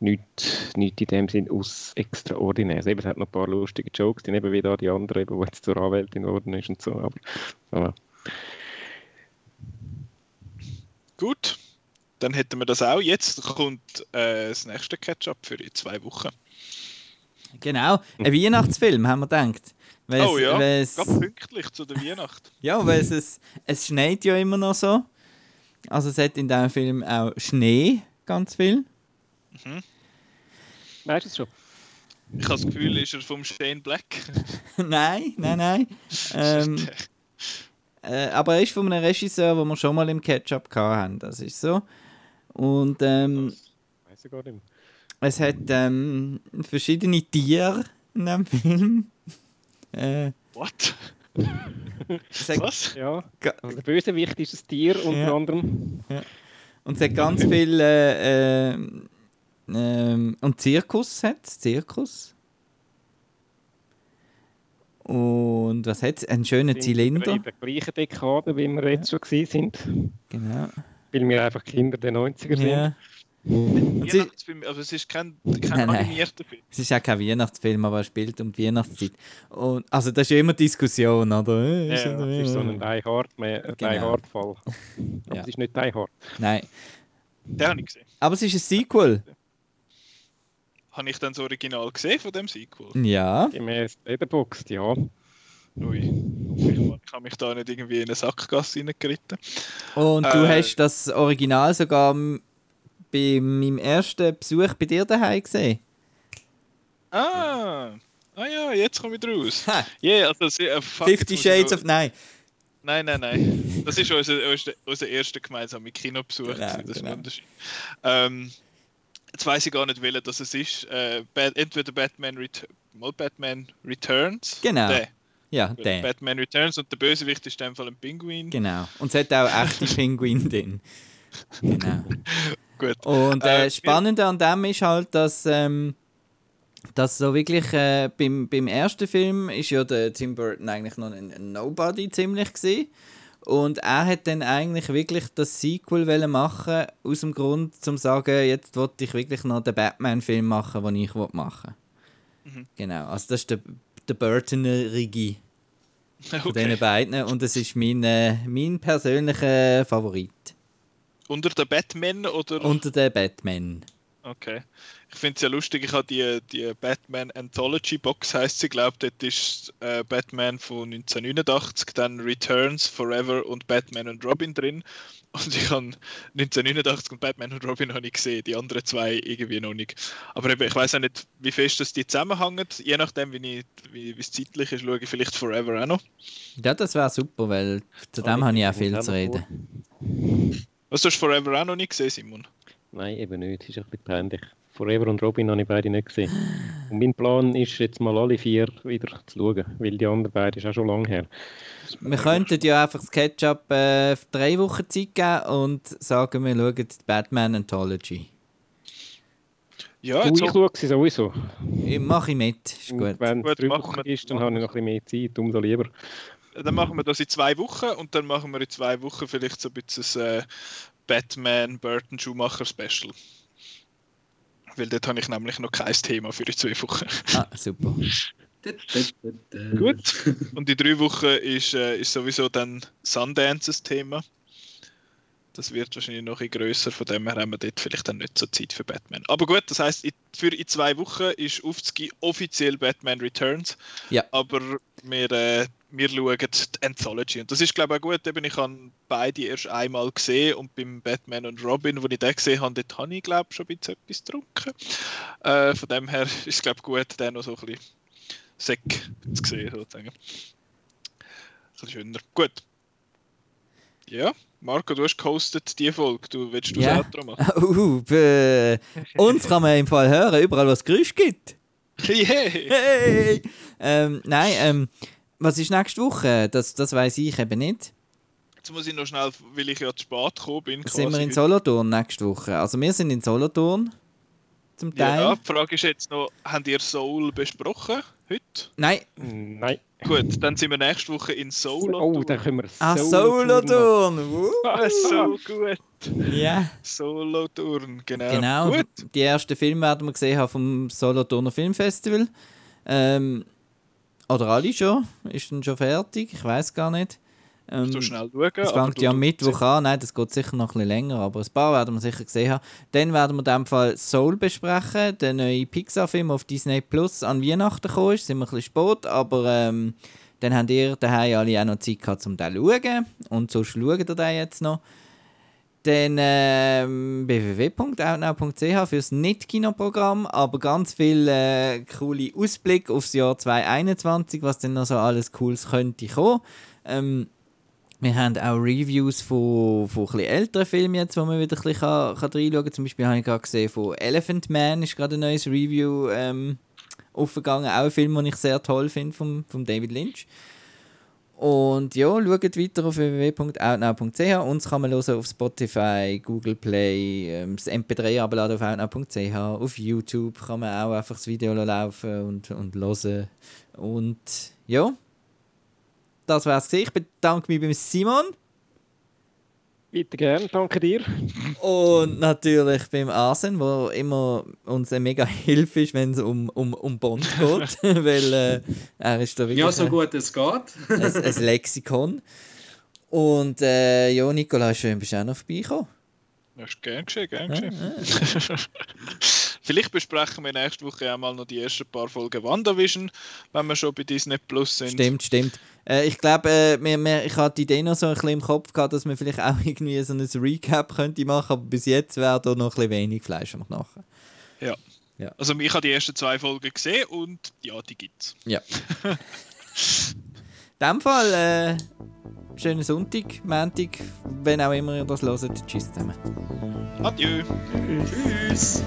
B: nichts nicht in dem Sinn aus extraordinär. Eben, es hat noch ein paar lustige Jokes, die eben wie da die anderen, eben, wo jetzt zur Anwältin geworden ist und so. Aber, ja.
D: Gut, dann hätten wir das auch. Jetzt kommt äh, das nächste Catch-up für in zwei Wochen.
A: genau, ein Weihnachtsfilm, haben wir gedacht. Weil
D: oh
A: es-
D: ja,
A: weil es-
D: ganz pünktlich zu der Weihnacht.
A: Ja, weil es, es, es schneit ja immer noch so. Also es hat in diesem Film auch Schnee, ganz viel.
B: Weißt du es schon?
D: Ich habe das Gefühl, ist er vom Shane Black.
A: nein, nein, nein. Ähm, äh, aber er ist von einem Regisseur, den wir schon mal im Ketchup hatten. Das ist so. Und ähm,
B: Weiß ich gar nicht
A: es hat ähm, verschiedene Tiere in diesem Film. Äh,
D: What?
A: hat,
D: Was?
B: Ja, der Bösewicht ist ein Tier unter
A: Ja.
B: anderem.
A: und es hat ganz viel. Äh, äh, ähm, und Zirkus hat es, Zirkus. Und was hat es? Einen schönen
B: sind
A: Zylinder.
B: In der gleichen Dekade, wie wir jetzt schon sind.
A: Genau.
B: Weil wir einfach Kinder der 90er sind.
A: Ja.
D: Weihnachtsfilm, also es ist kein, kein
A: Nein,
D: animierter Film.
A: es ist auch kein Weihnachtsfilm, aber er spielt um die Weihnachtszeit. Und, also das ist ja immer Diskussion, oder?
B: Ja,
A: ist
B: ja, das ist so ein Die Hard, mehr- äh, Die
A: Genau.
B: Hard Fall. Aber
A: Ja.
B: es ist nicht Die Hard.
A: Nein.
D: Den habe ich gesehen.
A: Aber es ist ein Sequel.
D: Habe ich dann das Original gesehen von dem Sequel?
A: Ja.
B: Gemäß Letterboxd, ja.
D: Ui. Ich habe mich da nicht irgendwie in eine Sackgasse reingeritten.
A: Und du
D: Äh.
A: hast das Original sogar bei meinem ersten Besuch bei dir daheim gesehen.
D: Ah! Ah ja, jetzt komme ich draus.
A: Ha.
D: Yeah, also, äh, fuck,
A: Fifty Shades of... Nein.
D: Nein, nein, nein. Das ist unser, unser, unser erster gemeinsamer Kinobesuch.
A: Genau,
D: das ist
A: genau.
D: ein Unterschied. Ähm, jetzt weiß ich gar nicht, welcher das es ist. Äh, entweder Batman, Ret Batman Returns.
A: Genau.
D: Der.
A: Ja, der.
D: Batman Returns und der Bösewicht ist in dem Fall ein Pinguin.
A: Genau. Und es hat auch echte Pinguine drin. Genau.
D: Gut.
A: Und
D: Äh,
A: äh, das Spannende an dem ist halt, dass, ähm, dass so wirklich äh, beim, beim ersten Film ist ja der Tim Burton eigentlich noch ein, Nobody ziemlich gewesen. Und er hat dann eigentlich wirklich das Sequel wollen machen aus dem Grund, zum zu sagen, jetzt wollte ich wirklich noch den Batman-Film machen, den ich will machen
D: Mhm.
A: Genau, also das ist der, der Burton-Rigi von
D: Okay.
A: diesen beiden und das ist mein, äh, mein persönlicher Favorit
D: Unter der Batman oder?
A: unter den Batman.
D: Okay. Ich finde es ja lustig, ich habe die, die Batman Anthology Box, heißt sie, glaube dort ist äh, Batman von 1989, dann Returns, Forever und Batman und Robin drin. Und ich habe 1989 und Batman und Robin habe ich gesehen, die anderen zwei irgendwie noch nicht. Aber eben, ich weiß auch nicht, wie fest das die zusammenhängen. Je nachdem, wie, ich, wie wie es zeitlich ist, schaue ich vielleicht Forever auch noch.
A: Ja, das wäre super, weil zu dem
B: Oh,
A: habe ich auch viel zu
B: noch
A: reden.
D: Was, du hast Forever auch noch nicht gesehen, Simon?
B: Nein, eben nicht. Das ist ein bisschen peinlich. Forever und Robin habe ich beide nicht gesehen. Und mein Plan ist jetzt mal alle vier wieder zu schauen, weil die anderen beiden ist auch schon lange her.
A: Wir könnten ja einfach das Ketchup äh, drei Wochen Zeit geben und sagen, wir schauen die Batman Anthology.
D: Ja,
B: du,
D: jetzt
B: ich
D: auch-
B: schaue sie sowieso.
A: Ich mache ich mit, ist
B: Und
A: gut.
B: wenn es drei Wochen ist, dann habe ich noch ein bisschen mehr Zeit, umso lieber.
D: Dann machen wir das in zwei Wochen und dann machen wir in zwei Wochen vielleicht so ein bisschen ein äh, Batman Burton Schumacher Special. Weil dort habe ich nämlich noch kein Thema für in zwei Wochen.
A: Ah, super.
D: Gut. Und in drei Wochen ist, äh, ist sowieso dann Sundance ein Thema. Das wird wahrscheinlich noch ein grösser, von dem her haben wir dort vielleicht dann nicht so Zeit für Batman. Aber gut, das heisst, in- für in zwei Wochen ist Aufzgi offiziell Batman Returns.
A: Ja.
D: Aber wir, äh, wir schauen die Anthology. Und das ist, glaube ich, auch gut. Eben, ich habe beide erst einmal gesehen und beim Batman und Robin, wo ich den gesehen habe, dort habe ich, glaube ich, schon ein bisschen etwas getrunken. Äh, von dem her ist es, glaube ich, gut, den noch so ein bisschen Säck zu sehen, sozusagen. Ein bisschen schöner. Gut. Ja, Marco, du hast gehostet die Folge. Du willst du
A: Ja.
D: das Outro machen?
A: Uh, bäh. uns kann man im Fall hören, überall wo es Geräusche gibt.
D: yeah.
A: Hey! ähm, nein, ähm, was ist nächste Woche? Das, das weiß ich eben nicht.
D: Jetzt muss ich noch schnell, weil ich ja zu spät gekommen bin.
A: Sind wir in. Solothurn nächste Woche? Also wir sind in Solothurn. Zum Teil.
D: Ja, die Frage ist jetzt noch, habt ihr Soul besprochen heute?
A: Nein,
B: Nein.
D: Gut, dann sind wir nächste Woche in Soul.
B: Oh, dann können wir
A: ah,
B: Solo-Tour
A: Solothurn. Uh.
D: Ah, so gut.
A: Ja,
D: Solo-Turn, genau.
A: genau.
D: Gut.
A: Die ersten Filme werden wir gesehen haben vom Solothurner Filmfestival. Ähm, oder alle schon? Ist dann schon fertig? Ich weiß gar nicht. Ähm,
D: So schnell schauen.
A: Es fängt
D: du-
A: ja am
D: du-
A: Mittwoch an, nein, das geht sicher noch ein bisschen länger, aber ein paar werden wir sicher gesehen haben. Dann werden wir in dem Fall Soul besprechen, der neue Pixar-Film auf Disney Plus an Weihnachten gekommen ist. Sind wir ein bisschen spät, aber ähm, dann habt ihr daheim alle auch noch Zeit gehabt, um den zu schauen. Und so schaut ihr den jetzt noch. Dann ähm, www.outnow.ch fürs Nicht-Kinoprogramm, aber ganz viel äh, coole Ausblick aufs Jahr 2021, was dann noch so alles Cooles könnte kommen. Ähm, wir haben auch Reviews von, von ein älteren Filmen jetzt, wo man wieder ein bisschen kann, kann reinschauen kann. Zum Beispiel habe ich gerade gesehen, von Elephant Man ist gerade ein neues Review ähm, aufgegangen. Auch ein Film, den ich sehr toll finde, von David Lynch. Und ja, schaut weiter auf www.outnow.ch. Uns kann man hören auf Spotify, Google Play, ähm, das MP3 abladen auf outnow.ch. Auf YouTube kann man auch einfach das Video laufen und, und hören. Und ja, das war's. Ich bedanke mich beim Simon.
B: Bitte gern, danke dir.
A: Und natürlich beim Asen, wo immer uns eine mega Hilfe ist, wenn es um, um, um Bond geht. Weil äh, er ist da wirklich
C: Ja, so gut es geht.
A: ein, ein Lexikon. Und äh, ja, Nicola, schön bist du auch noch vorbeigekommen.
D: Das ist gern geschehen, gern geschehen. Vielleicht besprechen wir nächste Woche auch mal noch die ersten paar Folgen WandaVision, wenn wir schon bei Disney Plus sind.
A: Stimmt, stimmt. Äh, ich glaube, äh, wir, wir, ich hatte die Idee noch so ein bisschen im Kopf gehabt, dass man vielleicht auch irgendwie so ein Recap könnte machen, aber bis jetzt wäre da noch ein bisschen wenig Fleisch am Knochen.
D: Ja.
A: Ja.
D: Also ich habe die ersten zwei Folgen gesehen und ja, die gibt's.
A: Ja. In dem Fall, äh, schönen Sonntag, Montag, wenn auch immer ihr das hört. Tschüss zusammen.
D: Adieu.
C: Tschüss.